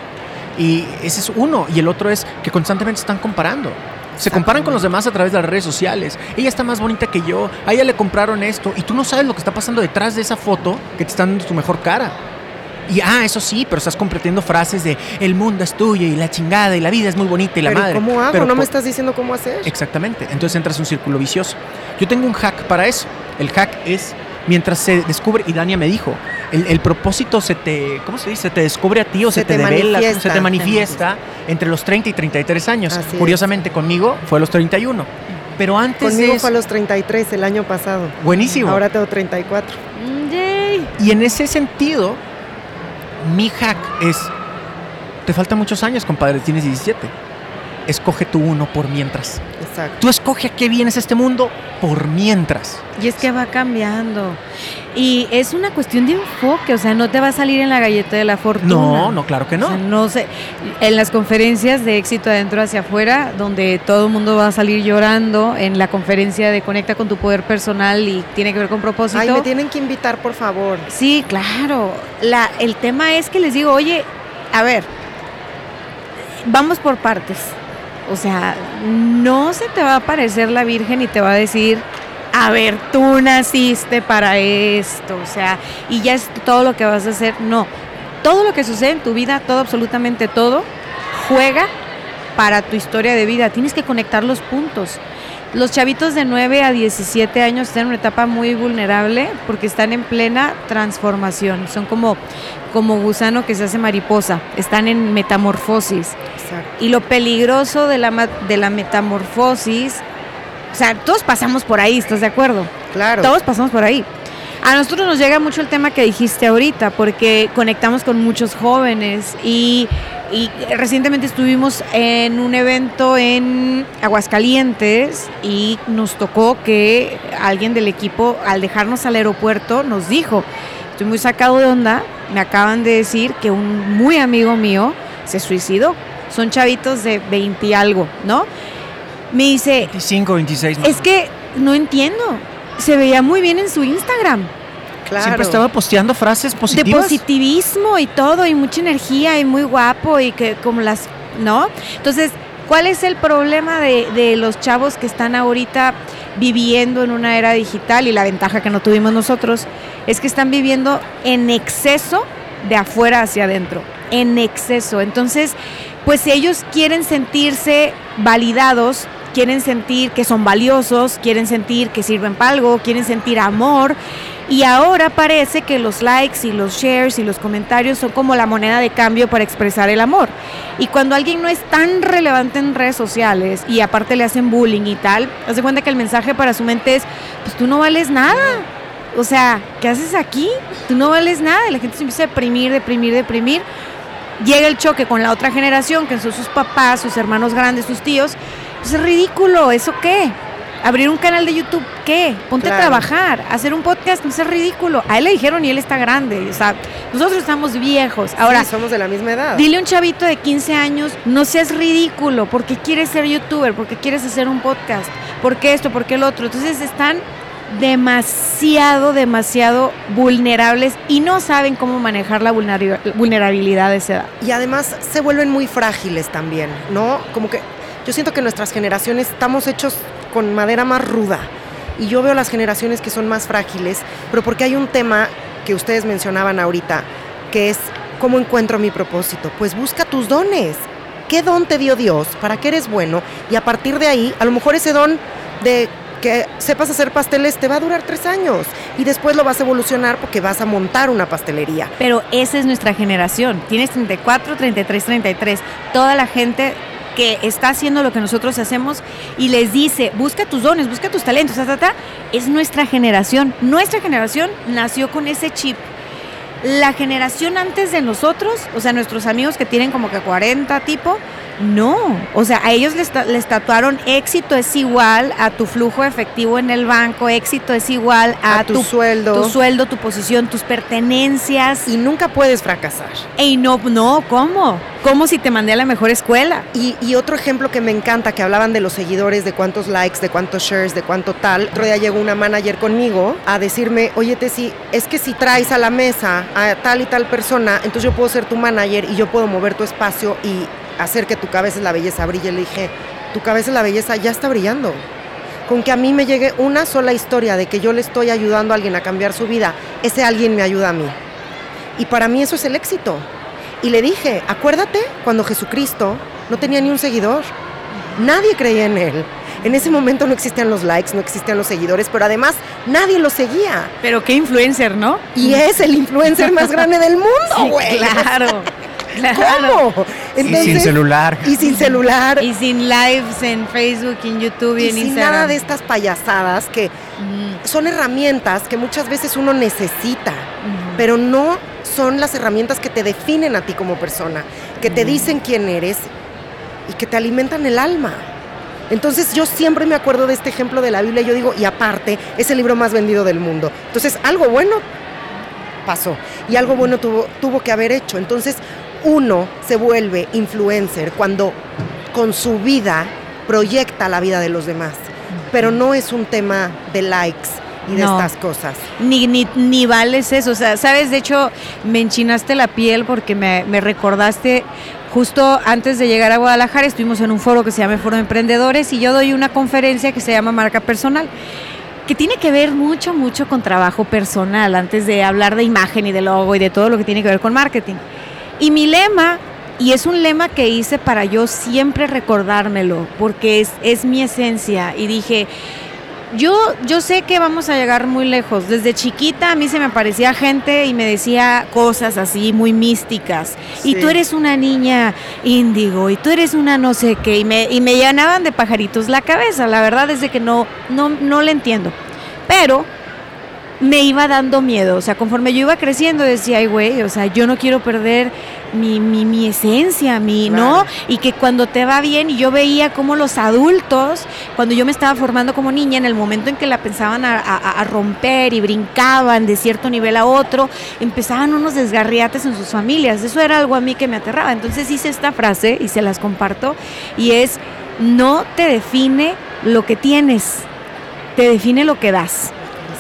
Y ese es uno. Y el otro es que constantemente están comparando. Se comparan con los demás a través de las redes sociales. Ella está más bonita que yo. A ella le compraron esto. Y tú no sabes lo que está pasando detrás de esa foto que te está dando tu mejor cara. Y ah, eso sí, pero estás compartiendo frases de el mundo es tuyo y la chingada y la vida es muy bonita y la Pero madre. ¿cómo hago? Pero no me estás diciendo cómo hacer. Exactamente. Entonces entras en un círculo vicioso. Yo tengo un hack para eso. El hack es mientras se descubre, y Dania me dijo, el, el propósito se te, ¿cómo se dice? Se te descubre a ti o se, Se te, te devela, se te manifiesta entre los 30 y 33 años. Así es. Curiosamente conmigo fue a los 31. Pero antes Conmigo de fue a los 33 el año pasado. buenísimo. Ahora tengo 34. Mm, Yay. Y en ese sentido, mi hack es, te faltan muchos años, compadre, tienes 17. Escoge tu uno por mientras. Exacto. Tú escoge a qué vienes a este mundo por mientras. Y es que va cambiando. Y es una cuestión de enfoque, o sea, no te va a salir en la galleta de la fortuna. No, no, claro que no. O sea, no sé, en las conferencias de éxito adentro hacia afuera, donde todo el mundo va a salir llorando, en la conferencia de Conecta con tu poder personal y tiene que ver con propósito. Ay, me tienen que invitar, por favor. Sí, claro. La, el tema es que les digo, oye, a ver, vamos por partes. O sea, no se te va a aparecer la Virgen y te va a decir, a ver, tú naciste para esto. O sea, y ya es todo lo que vas a hacer. No. Todo lo que sucede en tu vida, todo, absolutamente todo, juega para tu historia de vida. Tienes que conectar los puntos. Los chavitos de 9 a 17 años están en una etapa muy vulnerable porque están en plena transformación. Son como, como gusano que se hace mariposa. Están en metamorfosis. Exacto. Y lo peligroso de la, de la metamorfosis, o sea, todos pasamos por ahí, ¿estás de acuerdo? Claro. Todos pasamos por ahí. A nosotros nos llega mucho el tema que dijiste ahorita, porque conectamos con muchos jóvenes y, y recientemente estuvimos en un evento en Aguascalientes y nos tocó que alguien del equipo, al dejarnos al aeropuerto, nos dijo, estoy muy sacado de onda, me acaban de decir que un muy amigo mío se suicidó. Son chavitos de 20 y algo, ¿no? Me dice, 25, 26. más es que no entiendo. Se veía muy bien en su Instagram. claro. Siempre estaba posteando frases De positivas. positivismo y todo, y mucha energía, y muy guapo, y que como las. ¿No? Entonces, ¿cuál es el problema de, de los chavos que están ahorita viviendo en una era digital? Y la ventaja que no tuvimos nosotros es que están viviendo en exceso de afuera hacia adentro. En exceso. Entonces, pues si ellos quieren sentirse validados, quieren sentir que son valiosos, quieren sentir que sirven para algo, quieren sentir amor. Y ahora parece que los likes y los shares y los comentarios son como la moneda de cambio para expresar el amor. Y cuando alguien no es tan relevante en redes sociales y aparte le hacen bullying y tal, hace cuenta que el mensaje para su mente es, pues tú no vales nada. O sea, ¿qué haces aquí? Tú no vales nada. La gente se empieza a deprimir, deprimir, deprimir. Llega el choque con la otra generación, que son sus papás, sus hermanos grandes, sus tíos. Pues es ridículo, ¿eso qué? abrir un canal de YouTube, ¿qué? Ponte a trabajar, hacer un podcast, no es ridículo. A él le dijeron y él está grande, o sea, nosotros estamos viejos. Ahora, somos de la misma edad. Dile a un chavito de 15 años, no seas ridículo, porque quieres ser youtuber, porque quieres hacer un podcast, porque esto, porque el otro. Entonces están demasiado, demasiado vulnerables y no saben cómo manejar la vulnerabilidad de esa edad. Y además se vuelven muy frágiles también, ¿no? Como que yo siento que nuestras generaciones estamos hechos con madera más ruda y yo veo las generaciones que son más frágiles, pero porque hay un tema que ustedes mencionaban ahorita, que es cómo encuentro mi propósito. Pues busca tus dones. ¿Qué don te dio Dios? ¿Para qué eres bueno? Y a partir de ahí, a lo mejor ese don de que sepas hacer pasteles te va a durar tres años y después lo vas a evolucionar porque vas a montar una pastelería. Pero esa es nuestra generación. Tienes 34, 33, 33. Toda la gente que está haciendo lo que nosotros hacemos y les dice, busca tus dones, busca tus talentos, es nuestra generación. Nuestra generación nació con ese chip. La generación antes de nosotros, o sea, nuestros amigos que tienen como que 40 tipo, no, o sea, a ellos les, tatuaron éxito es igual a tu flujo efectivo en el banco, éxito es igual a, tu, sueldo, tu sueldo, tu posición, tus pertenencias. Y nunca puedes fracasar. Y no, no, ¿cómo? ¿Cómo si te mandé a la mejor escuela? Y, y otro ejemplo que me encanta, que hablaban de los seguidores, de cuántos likes, de cuántos shares, de cuánto tal. Otro día llegó una manager conmigo a decirme, oye, Tessy, es que si traes a la mesa a tal y tal persona, entonces yo puedo ser tu manager y yo puedo mover tu espacio y hacer que tu cabeza es la belleza brille. Le dije, tu cabeza es la belleza ya está brillando. Con que a mí me llegue una sola historia de que yo le estoy ayudando a alguien a cambiar su vida, ese alguien me ayuda a mí. Y para mí eso es el éxito. Y le dije, acuérdate cuando Jesucristo no tenía ni un seguidor. Nadie creía en él. En ese momento no existían los likes, no existían los seguidores, pero además nadie lo seguía. Pero qué influencer, ¿no? Y es el influencer más grande del mundo, güey. claro. ¿Cómo? y sin celular. Y sin celular. Y sin lives en Facebook, en YouTube y, en sin nada de estas payasadas que son herramientas que muchas veces uno necesita, pero no son las herramientas que te definen a ti como persona, que te dicen quién eres y que te alimentan el alma. Entonces yo siempre me acuerdo de este ejemplo de la Biblia y yo digo, y aparte, es el libro más vendido del mundo. Entonces algo bueno pasó y algo bueno tuvo, tuvo que haber hecho. Entonces uno se vuelve influencer cuando con su vida proyecta la vida de los demás. Pero no es un tema de likes y de estas cosas. Ni, ni, ni, vales eso. O sea, sabes, de hecho, me enchinaste la piel porque me, me, recordaste. Justo antes de llegar a Guadalajara estuvimos en un foro que se llama Foro de Emprendedores y yo doy una conferencia que se llama Marca Personal que tiene que ver mucho, mucho con trabajo personal, antes de hablar de imagen y de logo y de todo lo que tiene que ver con marketing. Y mi lema, y es un lema que hice para yo siempre recordármelo, porque es, es mi esencia, y dije, yo, yo sé que vamos a llegar muy lejos. Desde chiquita a mí se me aparecía gente y me decía cosas así muy místicas. Y tú eres una niña índigo y tú eres una no sé qué. Y me, y me llenaban de pajaritos la cabeza. La verdad es de que no, no, no le entiendo. Pero me iba dando miedo. O sea, conforme yo iba creciendo, decía, ay, güey, o sea, yo no quiero perder mi, mi, mi esencia, mi, ¿no? Y que cuando te va bien, y yo veía cómo los adultos, cuando yo me estaba formando como niña, en el momento en que la pensaban a, a romper y brincaban de cierto nivel a otro, empezaban unos desgarriates en sus familias. Eso era algo a mí que me aterraba. Entonces hice esta frase y se las comparto, y es, no te define lo que tienes, te define lo que das.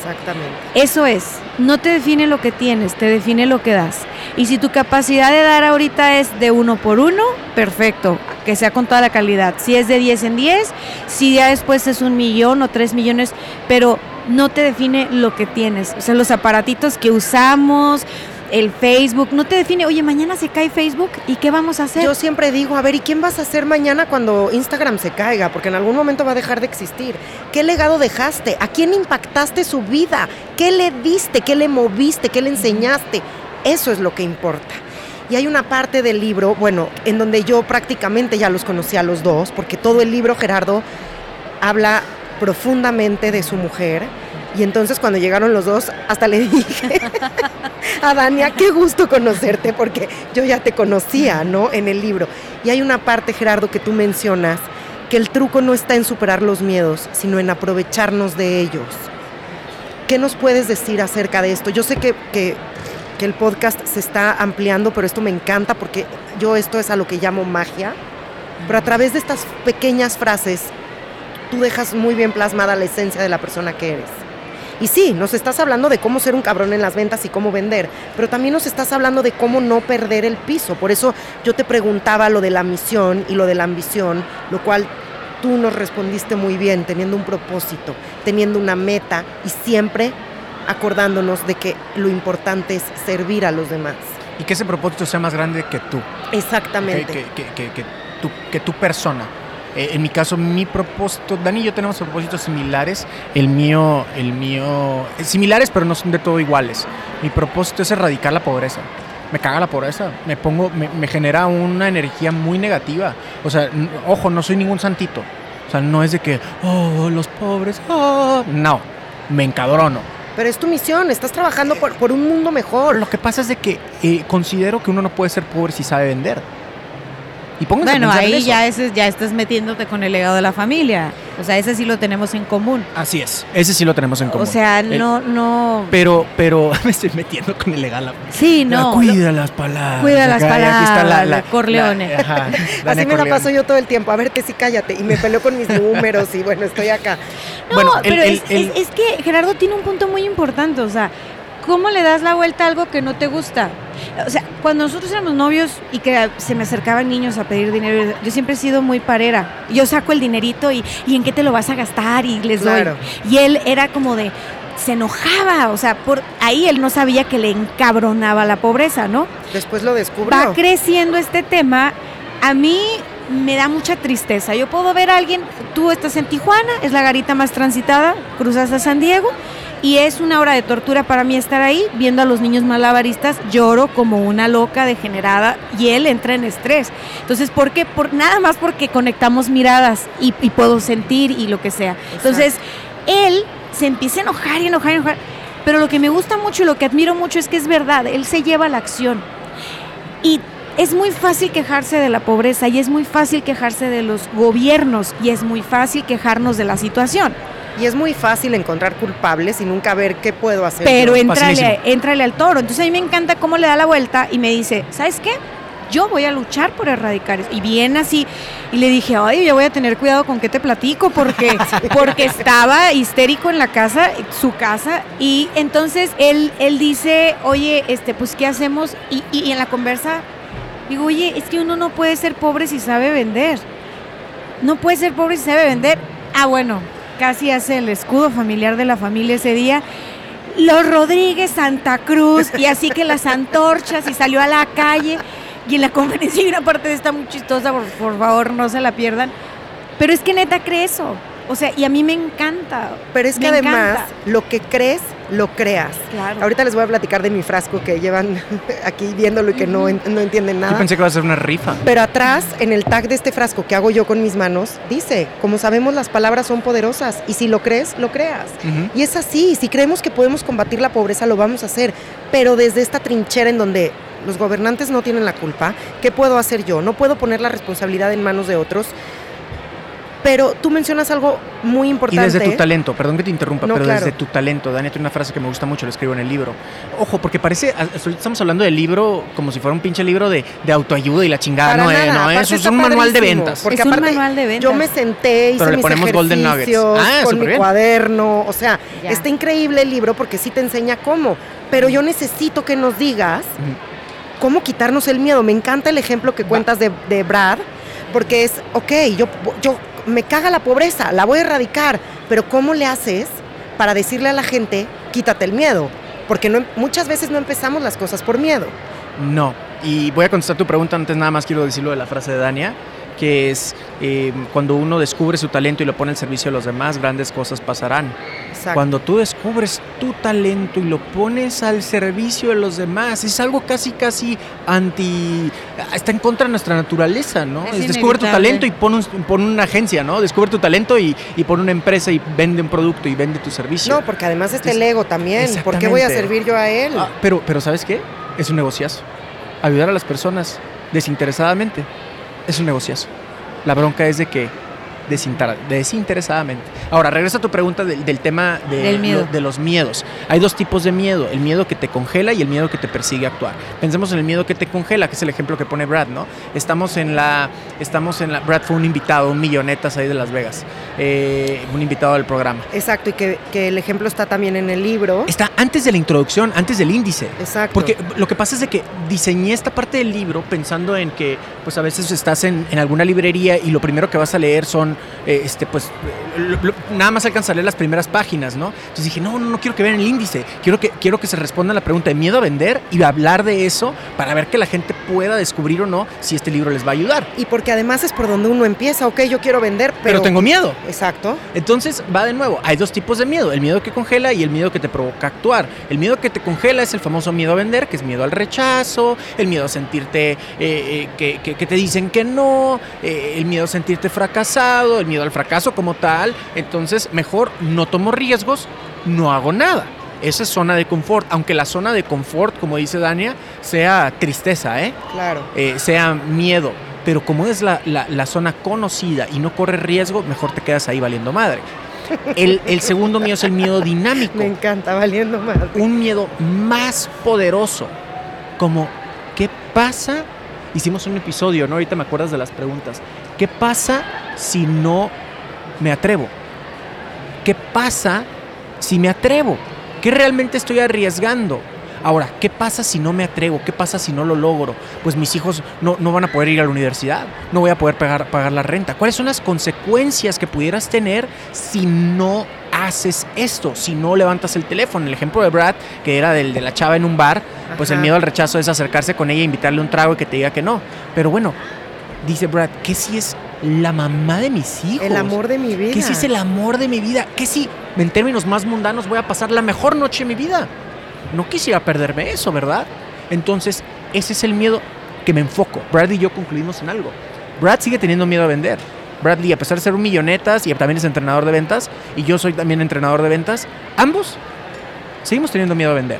Exactamente. Eso es, no te define lo que tienes, te define lo que das. Y si tu capacidad de dar ahorita es de uno por uno, perfecto, que sea con toda la calidad. Si es de 10 en 10, si ya después es un millón o tres millones, pero no te define lo que tienes. O sea, los aparatitos que usamos, el Facebook, no te define, oye, mañana se cae Facebook y qué vamos a hacer. Yo siempre digo, a ver, ¿y quién vas a hacer mañana cuando Instagram se caiga? Porque en algún momento va a dejar de existir. ¿Qué legado dejaste? ¿A quién impactaste su vida? ¿Qué le diste? ¿Qué le moviste? ¿Qué le enseñaste? Eso es lo que importa. Y hay una parte del libro, bueno, en donde yo prácticamente ya los conocí a los dos, porque todo el libro, Gerardo, habla profundamente de su mujer. Y entonces cuando llegaron los dos, hasta le dije, a Dania, qué gusto conocerte, porque yo ya te conocía, ¿no? En el libro. Y hay una parte, Gerardo, que tú mencionas, que el truco no está en superar los miedos, sino en aprovecharnos de ellos. ¿Qué nos puedes decir acerca de esto? Yo sé que, que, que el podcast se está ampliando, pero esto me encanta porque yo esto es a lo que llamo magia. Pero a través de estas pequeñas frases, tú dejas muy bien plasmada la esencia de la persona que eres. Y sí, nos estás hablando de cómo ser un cabrón en las ventas y cómo vender, pero también nos estás hablando de cómo no perder el piso. Por eso yo te preguntaba lo de la misión y lo de la ambición, lo cual tú nos respondiste muy bien, teniendo un propósito, teniendo una meta y siempre acordándonos de que lo importante es servir a los demás. Y que ese propósito sea más grande que tú. Exactamente. Que, que, que, que, tu, que tu persona. Eh, en mi caso, mi propósito, Dani y yo tenemos propósitos similares. El mío, el mío, eh, similares, pero no son de todo iguales. Mi propósito es erradicar la pobreza. Me caga la pobreza. Me pongo, me, me genera una energía muy negativa. O sea, ojo, no soy ningún santito. O sea, no es de que, oh, los pobres, oh. No, me encabrono. Pero es tu misión, estás trabajando por, por un mundo mejor. Lo que pasa es de que eh, considero que uno no puede ser pobre si sabe vender. Y pónganse Bueno, a pensar en ahí eso. ya, ese, ya estás metiéndote con el legado de la familia. O sea, ese sí lo tenemos en común. Así es. Ese sí lo tenemos en común. O sea, El- no, no. Pero, pero me estoy metiendo con el legal. Sí, no. cuida las palabras. Cuida las Acá, y aquí está palabras, Corleone. la- ajá, Dania Así me la Corleone. paso yo todo el tiempo. A ver, te sí, cállate. Y me peleo con mis números y bueno, estoy acá. No, Bueno, el- pero el- es, el- es- es que Gerardo tiene un punto muy importante, o sea, ¿cómo le das la vuelta a algo que no te gusta? O sea, cuando nosotros éramos novios y que se me acercaban niños a pedir dinero, yo siempre he sido muy parera. Yo saco el dinerito y, ¿y en qué te lo vas a gastar? Y les Claro. doy. Y él era como de, se enojaba, o sea, por ahí él no sabía que le encabronaba la pobreza, ¿no? Después lo descubro. va creciendo este tema, a mí me da mucha tristeza. Yo puedo ver a alguien, tú estás en Tijuana, es la garita más transitada, cruzas a San Diego y es una hora de tortura para mí estar ahí viendo a los niños malabaristas, lloro como una loca degenerada y él entra en estrés. Entonces, ¿por qué? Por, nada más porque conectamos miradas y, y puedo sentir y lo que sea. Entonces, él se empieza a enojar y enojar y enojar. Pero lo que me gusta mucho y lo que admiro mucho es que es verdad, él se lleva a la acción. Y es muy fácil quejarse de la pobreza y es muy fácil quejarse de los gobiernos y es muy fácil quejarnos de la situación. Y es muy fácil encontrar culpables y nunca ver qué puedo hacer. Pero entrale, entrale al toro. Entonces a mí me encanta cómo le da la vuelta y me dice, ¿sabes qué? Yo voy a luchar por erradicar eso. Y bien así. Y le dije, ay, yo voy a tener cuidado con qué te platico, porque, porque estaba histérico en la casa, su casa. Y entonces él, él dice, oye, este, pues, ¿qué hacemos? Y, y- y en la conversa, digo, oye, es que uno no puede ser pobre si sabe vender. No puede ser pobre si sabe vender. Ah, bueno, casi hace el escudo familiar de la familia ese día. Los Rodríguez, Santa Cruz, y así que las antorchas, y salió a la calle. Y en la conferencia hay una parte de esta muy chistosa, por, por favor, no se la pierdan. Pero es que neta cree eso. O sea, y a mí me encanta. Pero es que Me además, encanta. lo que crees, lo creas. Claro. Ahorita les voy a platicar de mi frasco que llevan aquí viéndolo y que no, no entienden Yo nada. pensé que iba a ser una rifa. Pero atrás, en el tag de este frasco que hago yo con mis manos, dice, como sabemos las palabras son poderosas y si lo crees, lo creas. Y es así, si creemos que podemos combatir la pobreza, lo vamos a hacer, pero desde esta trinchera en donde los gobernantes no tienen la culpa, ¿qué puedo hacer yo? No puedo poner la responsabilidad en manos de otros. Pero tú mencionas algo muy Y importante. desde tu talento, perdón que te interrumpa, No, pero claro. desde tu talento, Dani, tiene una frase que me gusta mucho, la escribo en el libro. Ojo, porque parece, estamos hablando del libro como si fuera un pinche libro de, de autoayuda y la chingada. Para no, es, nada, no, aparte eso es un manual de ventas. Porque Es un aparte, manual de ventas. Yo me senté, hice Pero le mis ponemos Golden Nuggets. Ah, con mi bien. cuaderno. O sea, Ya. está increíble el libro porque sí te enseña cómo. Pero yo necesito que nos digas cómo quitarnos el miedo. Me encanta el ejemplo que cuentas de, de Brad, porque es, ok, yo, yo me caga la pobreza, la voy a erradicar, pero ¿cómo le haces para decirle a la gente, quítate el miedo? Porque no, muchas veces no empezamos las cosas por miedo. No. Y voy a contestar tu pregunta, antes nada más quiero decirlo de la frase de Dania, que es eh, cuando uno descubre su talento y lo pone al servicio de los demás, grandes cosas pasarán. Exacto. Cuando tú descubres tu talento y lo pones al servicio de los demás, es algo casi, casi anti... Está en contra de nuestra naturaleza, ¿no? Es descubre tu talento y pon, un- pon una agencia, ¿no? Descubre tu talento y, y pon una empresa y vende un producto y vende tu servicio. No, porque además está el ego también. ¿Por qué voy a servir yo a él? Ah, pero, pero ¿sabes qué? Es un negociazo. Ayudar a las personas desinteresadamente es un negociazo. La bronca es de que desinteresadamente. Ahora, regresa a tu pregunta del, tema de, de, los miedos. Hay dos tipos de miedo, el miedo que te congela y el miedo que te persigue actuar. Pensemos en el miedo que te congela, que es el ejemplo que pone Brad, ¿no? Estamos en la, estamos en la, Brad fue un invitado, un millonetas ahí de Las Vegas, eh, un invitado del programa. Exacto, y que, que, el ejemplo está también en el libro. Está antes de la introducción, antes del índice. Exacto. Porque lo que pasa es de que diseñé esta parte del libro pensando en que, pues a veces estás en, en alguna librería y lo primero que vas a leer son, eh, este, pues, nada más alcanza a leer las primeras páginas, ¿no? Entonces dije, no, no, no quiero que vean el índice, quiero que, quiero que se responda la pregunta de miedo a vender y hablar de eso para ver que la gente pueda descubrir o no si este libro les va a ayudar. Y porque además es por donde uno empieza, ok, yo quiero vender, pero... Pero tengo miedo. Exacto. Entonces va de nuevo, hay dos tipos de miedo, el miedo que congela y el miedo que te provoca actuar. El miedo que te congela es el famoso miedo a vender, que es miedo al rechazo, el miedo a sentirte eh, eh, que, que, te dicen que no, eh, el miedo a sentirte fracasado, el miedo al fracaso como tal. Entonces mejor no tomo riesgos, no hago nada. Esa es zona de confort, aunque la zona de confort, como dice Dania, sea tristeza, ¿eh? Claro. sea miedo. Pero como es la, la, zona conocida y no corre riesgo, mejor te quedas ahí valiendo madre. El, el, segundo miedo es el miedo dinámico. Me encanta, valiendo madre. Un miedo más poderoso, como ¿qué pasa? Hicimos un episodio, ¿no? Ahorita me acuerdas de las preguntas. ¿Qué pasa si no me atrevo? ¿Qué pasa si me atrevo? ¿Qué realmente estoy arriesgando? Ahora, ¿qué pasa si no me atrevo? ¿Qué pasa si no lo logro? Pues mis hijos no, no van a poder ir a la universidad, no voy a poder pagar, pagar la renta. ¿Cuáles son las consecuencias que pudieras tener si no haces esto, si no levantas el teléfono? El ejemplo de Brad, que era del de la chava en un bar, pues el miedo al rechazo es acercarse con ella e invitarle un trago y que te diga que no. Pero bueno, dice Brad, ¿qué si es la mamá de mis hijos? El amor de mi vida. ¿Qué si es el amor de mi vida? ¿Qué si, en términos más mundanos, voy a pasar la mejor noche de mi vida? no quisiera perderme eso, ¿verdad? Entonces, ese es el miedo que me enfoco. Brad y yo concluimos en algo. Brad sigue teniendo miedo a vender. Bradley, a pesar de ser un millonetas y también es entrenador de ventas, y yo soy también entrenador de ventas, ambos seguimos teniendo miedo a vender.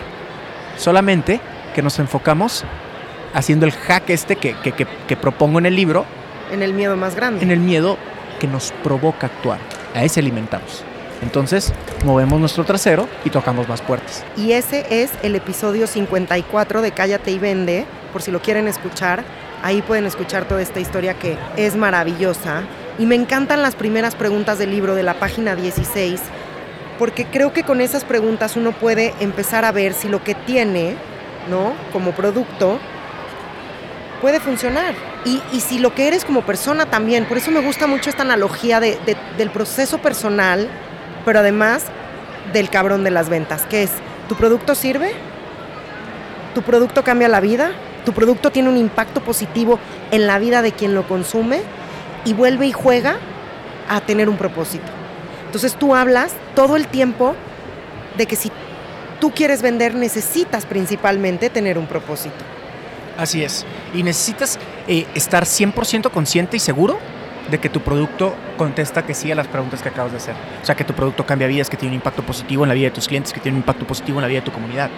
Solamente que nos enfocamos haciendo el hack este que, que propongo en el libro. En el miedo más grande. En el miedo que nos provoca actuar. A ese alimentamos. Entonces, movemos nuestro trasero y tocamos más puertas. Y ese es el episodio 54 de Cállate y Vende, por si lo quieren escuchar. Ahí pueden escuchar toda esta historia que es maravillosa. Y me encantan las primeras preguntas del libro de la página 16, porque creo que con esas preguntas uno puede empezar a ver si lo que tiene, ¿no? Como producto, puede funcionar. Y, si lo que eres como persona también, por eso me gusta mucho esta analogía del proceso personal pero además del cabrón de las ventas, que es, ¿tu producto sirve? ¿Tu producto cambia la vida? ¿Tu producto tiene un impacto positivo en la vida de quien lo consume? Y vuelve y juega a tener un propósito. Entonces tú hablas todo el tiempo de que si tú quieres vender necesitas principalmente tener un propósito. Así es. Y necesitas eh, estar 100% consciente y seguro de que tu producto contesta que sí a las preguntas que acabas de hacer. O sea, que tu producto cambia vidas, que tiene un impacto positivo en la vida de tus clientes, que tiene un impacto positivo en la vida de tu comunidad.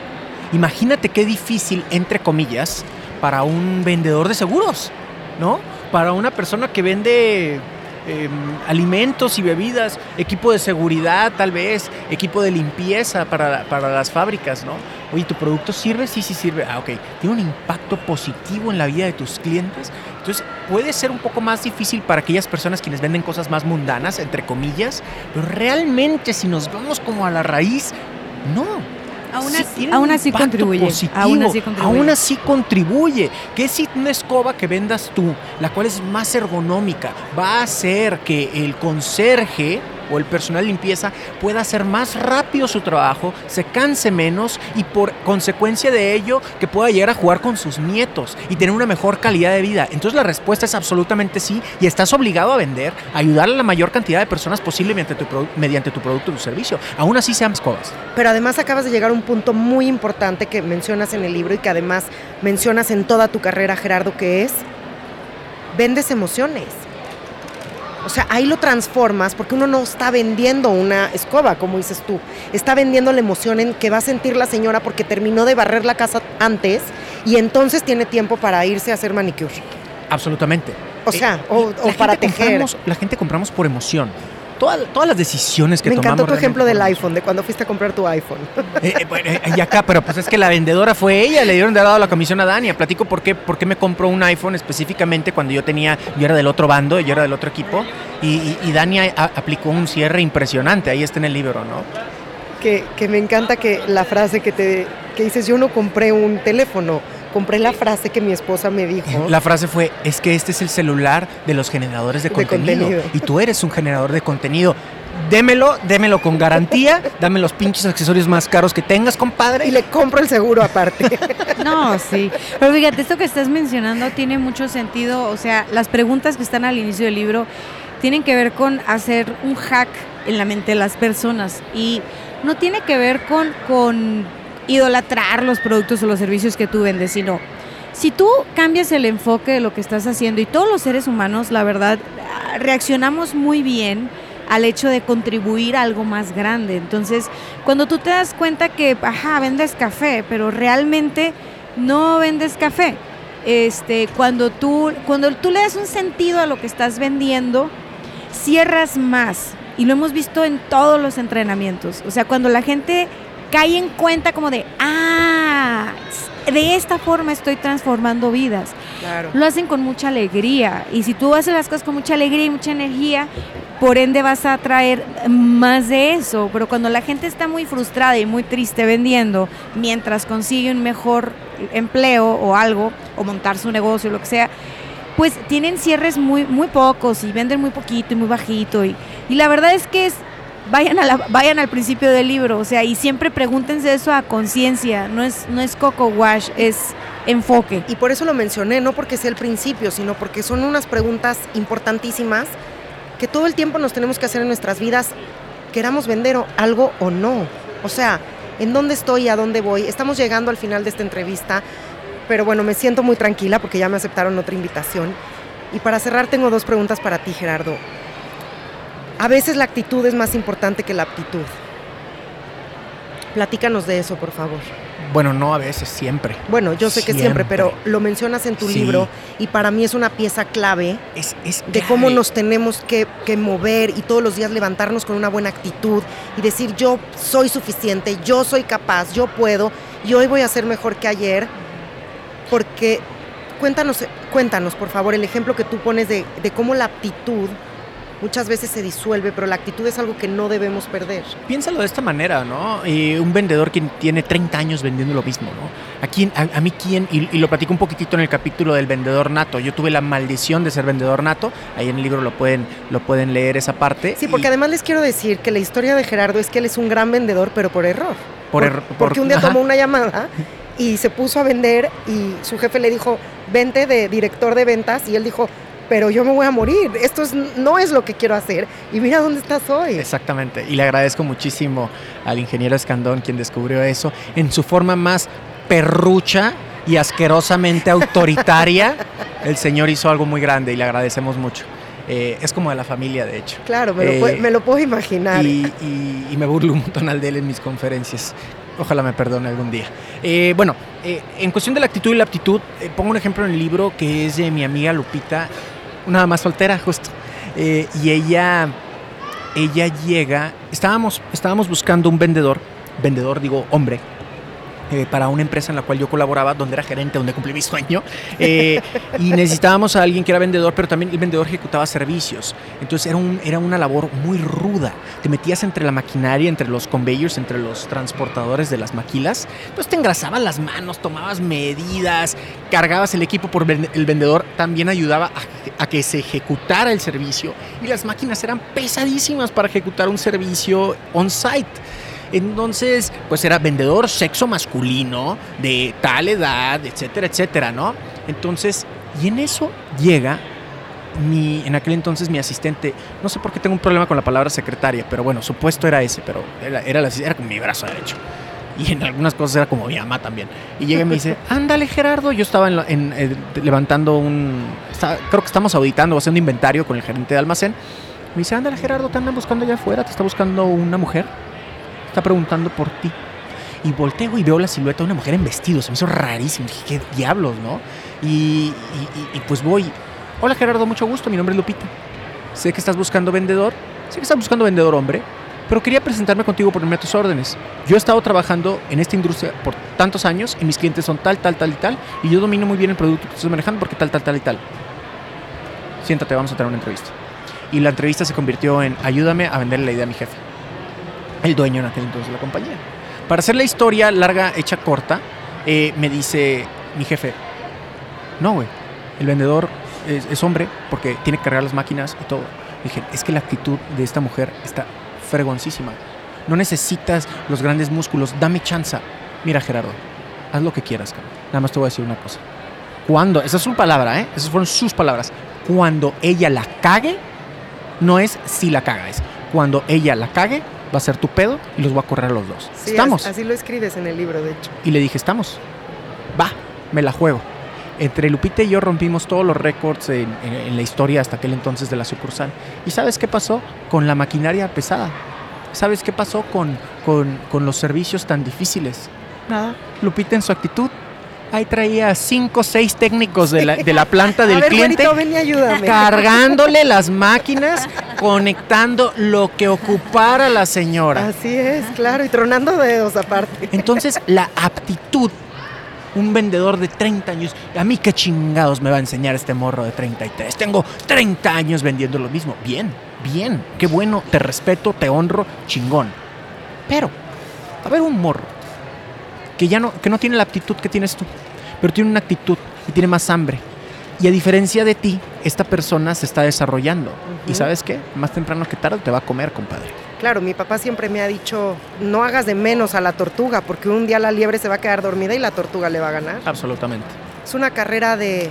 Imagínate qué difícil, entre comillas, para un vendedor de seguros, ¿no? Para una persona que vende em, alimentos y bebidas, equipo de seguridad tal vez, equipo de limpieza para, para las fábricas, ¿no? Oye, ¿tu producto sirve? Sí, sí sirve. Ah, ok. ¿Tiene un impacto positivo en la vida de tus clientes? Entonces puede ser un poco más difícil para aquellas personas quienes venden cosas más mundanas, entre comillas, pero realmente si nos vamos como a la raíz, no. Aún así, contribuye. aún así contribuye. Aún así contribuye. Que si una escoba que vendas tú, la cual es más ergonómica, va a hacer que el conserje o el personal limpieza pueda hacer más rápido su trabajo, se canse menos y por consecuencia de ello que pueda llegar a jugar con sus nietos y tener una mejor calidad de vida. Entonces la respuesta es absolutamente sí y estás obligado a vender, a ayudar a la mayor cantidad de personas posible mediante tu, mediante tu producto o tu servicio. Aún así sean cosas. Pero además acabas de llegar a un punto muy importante que mencionas en el libro y que además mencionas en toda tu carrera, Gerardo, que es vendes emociones. O sea, ahí lo transformas porque uno no está vendiendo una escoba, como dices tú. Está vendiendo la emoción en que va a sentir la señora porque terminó de barrer la casa antes y entonces tiene tiempo para irse a hacer manicure. Absolutamente. O sea, o, o para tejer. La gente compramos por emoción todas las decisiones que Me tomamos. Me encantó tu ejemplo del iPhone, de cuando fuiste a comprar tu iPhone. Eh, eh, eh, y acá, pero pues es que la vendedora fue ella, le dieron de lado la comisión a Dania. Platico por qué, por qué me compró un iPhone específicamente cuando yo tenía, yo era del otro bando, yo era del otro equipo, y, y, Dania aplicó un cierre impresionante, ahí está en el libro, ¿no? Que, que me encanta que la frase que te que dices, yo no compré un teléfono, compré la frase que mi esposa me dijo. La frase fue, es que este es el celular de los generadores de, contenido, Y tú eres un generador de contenido. Démelo, démelo con garantía, dame los pinches accesorios más caros que tengas, compadre. Y le compro el seguro aparte. No, sí. Pero fíjate, esto que estás mencionando tiene mucho sentido. O sea, las preguntas que están al inicio del libro tienen que ver con hacer un hack en la mente de las personas. Y no tiene que ver con, con idolatrar los productos o los servicios que tú vendes, sino si tú cambias el enfoque de lo que estás haciendo y todos los seres humanos, la verdad, reaccionamos muy bien al hecho de contribuir a algo más grande. Entonces, cuando tú te das cuenta que, ajá, vendes café, pero realmente no vendes café, este, cuando tú, cuando tú le das un sentido a lo que estás vendiendo, cierras más. Y lo hemos visto en todos los entrenamientos. O sea, cuando la gente cae en cuenta como de, ah, de esta forma estoy transformando vidas. Claro. Lo hacen con mucha alegría. Y si tú haces las cosas con mucha alegría y mucha energía, por ende vas a traer más de eso. Pero cuando la gente está muy frustrada y muy triste vendiendo, mientras consigue un mejor empleo o algo, o montar su negocio, o lo que sea, pues tienen cierres muy, muy pocos y venden muy poquito y muy bajito. Y, y la verdad es que es vayan, a la, vayan al principio del libro, o sea, y siempre pregúntense eso a conciencia, no es, no es coco wash, es enfoque. Y por eso lo mencioné, no porque sea el principio, sino porque son unas preguntas importantísimas que todo el tiempo nos tenemos que hacer en nuestras vidas, queramos vender algo o no. O sea, ¿en dónde estoy y a dónde voy? Estamos llegando al final de esta entrevista, pero bueno, me siento muy tranquila porque ya me aceptaron otra invitación. Y para cerrar tengo dos preguntas para ti, Gerardo. A veces la actitud es más importante que la aptitud. Platícanos de eso, por favor. Bueno, no a veces, siempre. Bueno, yo sé que siempre, pero lo mencionas en tu libro y para mí es una pieza clave es, de cómo nos tenemos que, que, mover y todos los días levantarnos con una buena actitud y decir yo soy suficiente, yo soy capaz, yo puedo y hoy voy a ser mejor que ayer. Porque cuéntanos, cuéntanos por favor el ejemplo que tú pones de, de cómo la aptitud muchas veces se disuelve, pero la actitud es algo que no debemos perder. Piénsalo de esta manera, ¿no? un vendedor que tiene 30 años vendiendo lo mismo, ¿no? ¿A, quién, a, mí quién? Y, lo platico un poquitito en el capítulo del vendedor nato. Yo tuve la maldición de ser vendedor nato. Ahí en el libro lo pueden, lo pueden leer esa parte. Sí, porque además les quiero decir que la historia de Gerardo es que él es un gran vendedor, pero por error. Por, error. Porque un día tomó una llamada y se puso a vender y su jefe le dijo, vente de director de ventas y él dijo, pero yo me voy a morir. Esto no es lo que quiero hacer. Y mira dónde estás hoy. Exactamente. Y le agradezco muchísimo al ingeniero Escandón, quien descubrió eso, en su forma más perrucha y asquerosamente autoritaria. el señor hizo algo muy grande y le agradecemos mucho. Eh, es como de la familia, de hecho. Claro, me, lo, puedo, me puedo imaginar. Y, me burlo un montón al de él en mis conferencias. Ojalá me perdone algún día. Eh, bueno, eh, en cuestión de la actitud y la aptitud, pongo un ejemplo en el libro que es de mi amiga Lupita una más soltera, justo. Eh, y ella, ella llega, estábamos, estábamos buscando un vendedor, vendedor digo hombre, eh, para una empresa en la cual yo colaboraba, donde era gerente, donde cumplí mi sueño. Eh, y necesitábamos a alguien que era vendedor, pero también el vendedor ejecutaba servicios. Entonces era, un, era una labor muy ruda. Te metías entre la maquinaria, entre los conveyors, entre los transportadores de las maquilas. Entonces te engrasaban las manos, tomabas medidas, cargabas el equipo por el vendedor. También ayudaba a, a que se ejecutara el servicio. Y las máquinas eran pesadísimas para ejecutar un servicio on-site. Entonces, pues era vendedor sexo masculino, de tal edad, etcétera, etcétera, ¿no? Entonces, y en eso llega mi, en aquel entonces mi asistente, no sé por qué tengo un problema con la palabra secretaria, pero bueno, su puesto era ese, pero era, era, era como mi brazo derecho. Y en algunas cosas era como mi mamá también. Y llega y me dice, ándale Gerardo, yo estaba en, eh, levantando un, creo que estamos auditando haciendo inventario con el gerente de almacén. Me dice, ándale Gerardo, te andan buscando allá afuera, te está buscando una mujer está preguntando por ti. Y volteo y veo la silueta de una mujer en vestido. Se me hizo rarísimo. Dije, ¿qué diablos, no? Y, pues voy. Hola Gerardo, mucho gusto, mi nombre es Lupita. Sé que estás buscando vendedor, sé que estás buscando vendedor hombre, pero quería presentarme contigo por a tus órdenes. Yo he estado trabajando en esta industria por tantos años y mis clientes son tal, tal, tal y tal, y yo domino muy bien el producto que estás manejando porque tal, tal, tal y tal. Siéntate, vamos a tener una entrevista. Y la entrevista se convirtió en ayúdame a venderle la idea a mi jefe, el dueño en aquel entonces de la compañía. Para hacer la historia larga, hecha corta, eh, me dice mi jefe, no, güey, el vendedor es, es hombre porque tiene que cargar las máquinas y todo. Dije, es que la actitud de esta mujer está fregoncísima. No necesitas los grandes músculos, dame chance. Mira, Gerardo, haz lo que quieras, cabrón. Nada más te voy a decir una cosa. Cuando, esa es su palabra, ¿eh? Esas fueron sus palabras. Cuando ella la cague, no es si la caga, es cuando ella la cague, va a ser tu pedo y los voy a correr a los dos. Sí, ¿Estamos? Así lo escribes en el libro, de hecho. Y le dije, estamos. Va, me la juego. Entre Lupita y yo rompimos todos los récords en, en- en la historia hasta aquel entonces de la sucursal. ¿Y sabes qué pasó con la maquinaria pesada? ¿Sabes qué pasó con, con- con los servicios tan difíciles? Nada. Lupita en su actitud. Ahí traía cinco o seis técnicos de la, de la planta del a ver, cliente güerito, ven y ayúdame. cargándole las máquinas, conectando lo que ocupara la señora. Así es, claro, y tronando dedos aparte. Entonces, la aptitud, un vendedor de 30 años, a mí qué chingados me va a enseñar este morro de 33. Tengo 30 años vendiendo lo mismo. Bien, bien, qué bueno, te respeto, te honro, chingón. Pero, a ver un morro que ya no, que no tiene la aptitud que tienes tú, pero tiene una actitud y tiene más hambre. Y a diferencia de ti, esta persona se está desarrollando. ¿Y sabes qué? Más temprano que tarde te va a comer, compadre. Claro, mi papá siempre me ha dicho, no hagas de menos a la tortuga, porque un día la liebre se va a quedar dormida y la tortuga le va a ganar. Absolutamente. Es una carrera de,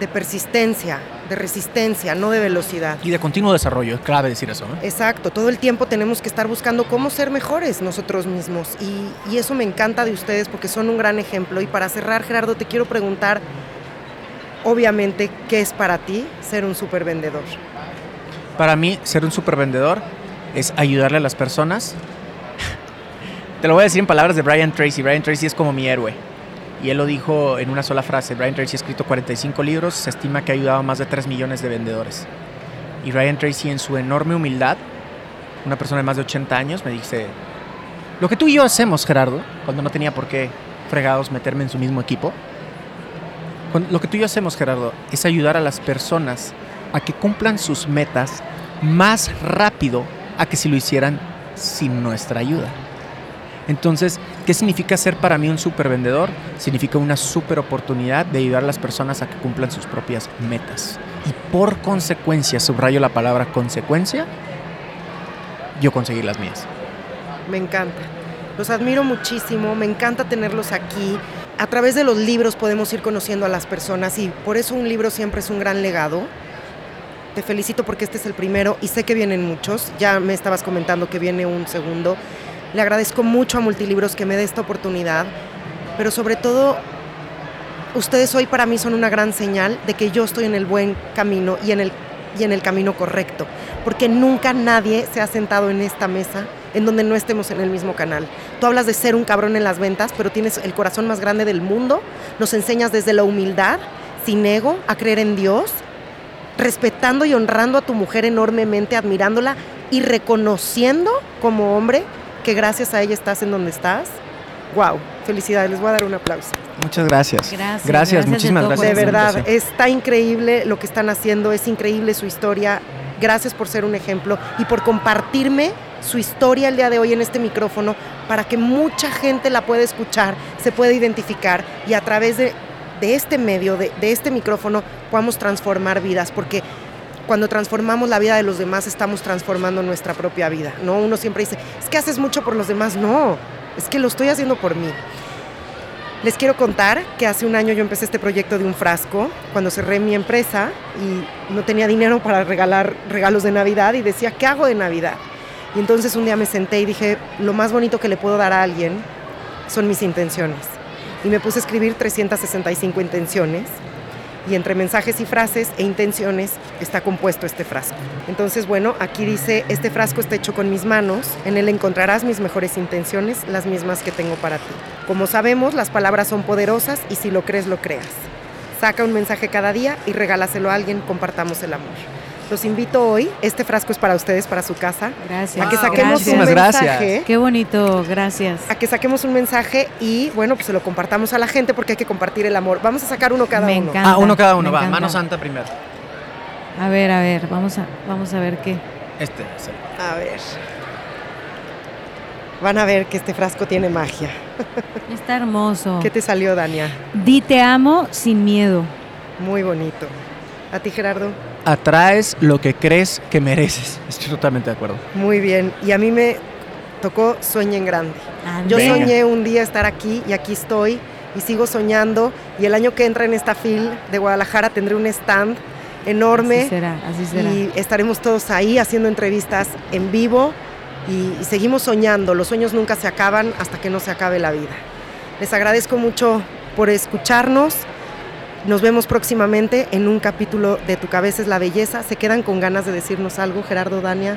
de persistencia, de resistencia, no de velocidad. Y de continuo desarrollo, es clave decir eso. ¿eh? Exacto, todo el tiempo tenemos que estar buscando cómo ser mejores nosotros mismos y, y eso me encanta de ustedes porque son un gran ejemplo. Y para cerrar, Gerardo, te quiero preguntar, obviamente, ¿qué es para ti ser un super vendedor? Para mí, ser un supervendedor es ayudarle a las personas. Te lo voy a decir en palabras de Brian Tracy. Brian Tracy es como mi héroe. Y él lo dijo en una sola frase. Brian Tracy ha escrito 45 libros. Se estima que ha ayudado a más de 3 millones de vendedores. Y Brian Tracy, en su enorme humildad, una persona de más de 80 años, me dice: Lo que tú y yo hacemos, Gerardo, cuando no tenía por qué fregados meterme en su mismo equipo. Lo que tú y yo hacemos, Gerardo, es ayudar a las personas a que cumplan sus metas más rápido a que si lo hicieran sin nuestra ayuda. Entonces, ¿qué significa ser para mí un supervendedor? Significa una super oportunidad de ayudar a las personas a que cumplan sus propias metas. Y por consecuencia, subrayo la palabra consecuencia, yo conseguí las mías. Me encanta. Los admiro muchísimo, me encanta tenerlos aquí. A través de los libros podemos ir conociendo a las personas y por eso un libro siempre es un gran legado. Te felicito porque este es el primero y sé que vienen muchos. Ya me estabas comentando que viene un segundo. Le agradezco mucho a Multilibros que me dé esta oportunidad, pero sobre todo ustedes hoy para mí son una gran señal de que yo estoy en el buen camino y en el, y en el camino correcto, porque nunca nadie se ha sentado en esta mesa en donde no estemos en el mismo canal. Tú hablas de ser un cabrón en las ventas, pero tienes el corazón más grande del mundo, nos enseñas desde la humildad, sin ego, a creer en Dios, respetando y honrando a tu mujer enormemente, admirándola y reconociendo como hombre que gracias a ella estás en donde estás. Wow, felicidades, les voy a dar un aplauso. Muchas gracias. Gracias, Gracias, gracias de muchísimas todo gracias. De verdad, está increíble lo que están haciendo, es increíble su historia. Gracias por ser un ejemplo y por compartirme su historia el día de hoy en este micrófono para que mucha gente la pueda escuchar, se pueda identificar y a través de, de este medio, de, de este micrófono, podamos transformar vidas, porque cuando transformamos la vida de los demás estamos transformando nuestra propia vida, ¿no? Uno siempre dice, es que haces mucho por los demás, no, es que lo estoy haciendo por mí. Les quiero contar que hace un año yo empecé este proyecto de un frasco, cuando cerré mi empresa y no tenía dinero para regalar regalos de Navidad y decía, ¿qué hago de Navidad? Y entonces un día me senté y dije, lo más bonito que le puedo dar a alguien son mis intenciones. Y me puse a escribir 365 intenciones y entre mensajes y frases e intenciones está compuesto este frasco. Entonces, bueno, aquí dice, este frasco está hecho con mis manos, en él encontrarás mis mejores intenciones, las mismas que tengo para ti. Como sabemos, las palabras son poderosas y si lo crees, lo creas. Saca un mensaje cada día y regálaselo a alguien, compartamos el amor. Los invito hoy, este frasco es para ustedes, para su casa. Gracias. A que saquemos un mensaje. gracias. Qué bonito, gracias. A que saquemos un mensaje y bueno, pues se lo compartamos a la gente porque hay que compartir el amor. Vamos a sacar uno cada Me uno. encanta. Ah, uno cada uno, me va. encanta. Mano santa primero. A ver, a ver, vamos a, vamos a ver qué. Este, sí. A ver. Van a ver que este frasco tiene magia. Está hermoso. ¿Qué te salió, Dania? Di te amo sin miedo. Muy bonito. ¿A ti, Gerardo? Atraes lo que crees que mereces. Estoy totalmente de acuerdo. Muy bien. Y a mí me tocó Sueña en Grande. Yo Ande. soñé un día estar aquí y aquí estoy y sigo soñando. Y el año que entra en esta FIL de Guadalajara tendré un stand enorme Así será, así será. y estaremos todos ahí haciendo entrevistas en vivo y, y seguimos soñando. Los sueños nunca se acaban hasta que no se acabe la vida. Les agradezco mucho por escucharnos. Nos vemos próximamente en un capítulo de Tu cabeza es la belleza. ¿Se quedan con ganas de decirnos algo, Gerardo, Dania?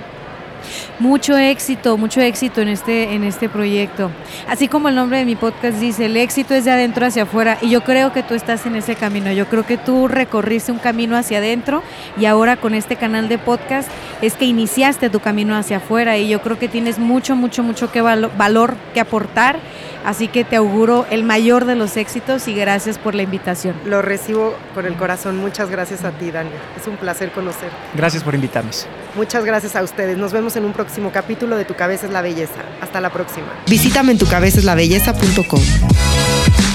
Mucho éxito, mucho éxito en este, en este proyecto. Así como el nombre de mi podcast dice, el éxito es de adentro hacia afuera. Y yo creo que tú estás en ese camino. Yo creo que tú recorriste un camino hacia adentro y ahora con este canal de podcast es que iniciaste tu camino hacia afuera. Y yo creo que tienes mucho, mucho, mucho que valo- valor que aportar. Así que te auguro el mayor de los éxitos y gracias por la invitación. Lo recibo con el corazón. Muchas gracias a ti, Dania. Es un placer conocer. Gracias por invitarnos. Muchas gracias a ustedes. Nos vemos en un próximo capítulo de Tu cabeza es la belleza. Hasta la próxima. Visítame en tucabezaslabelleza.com.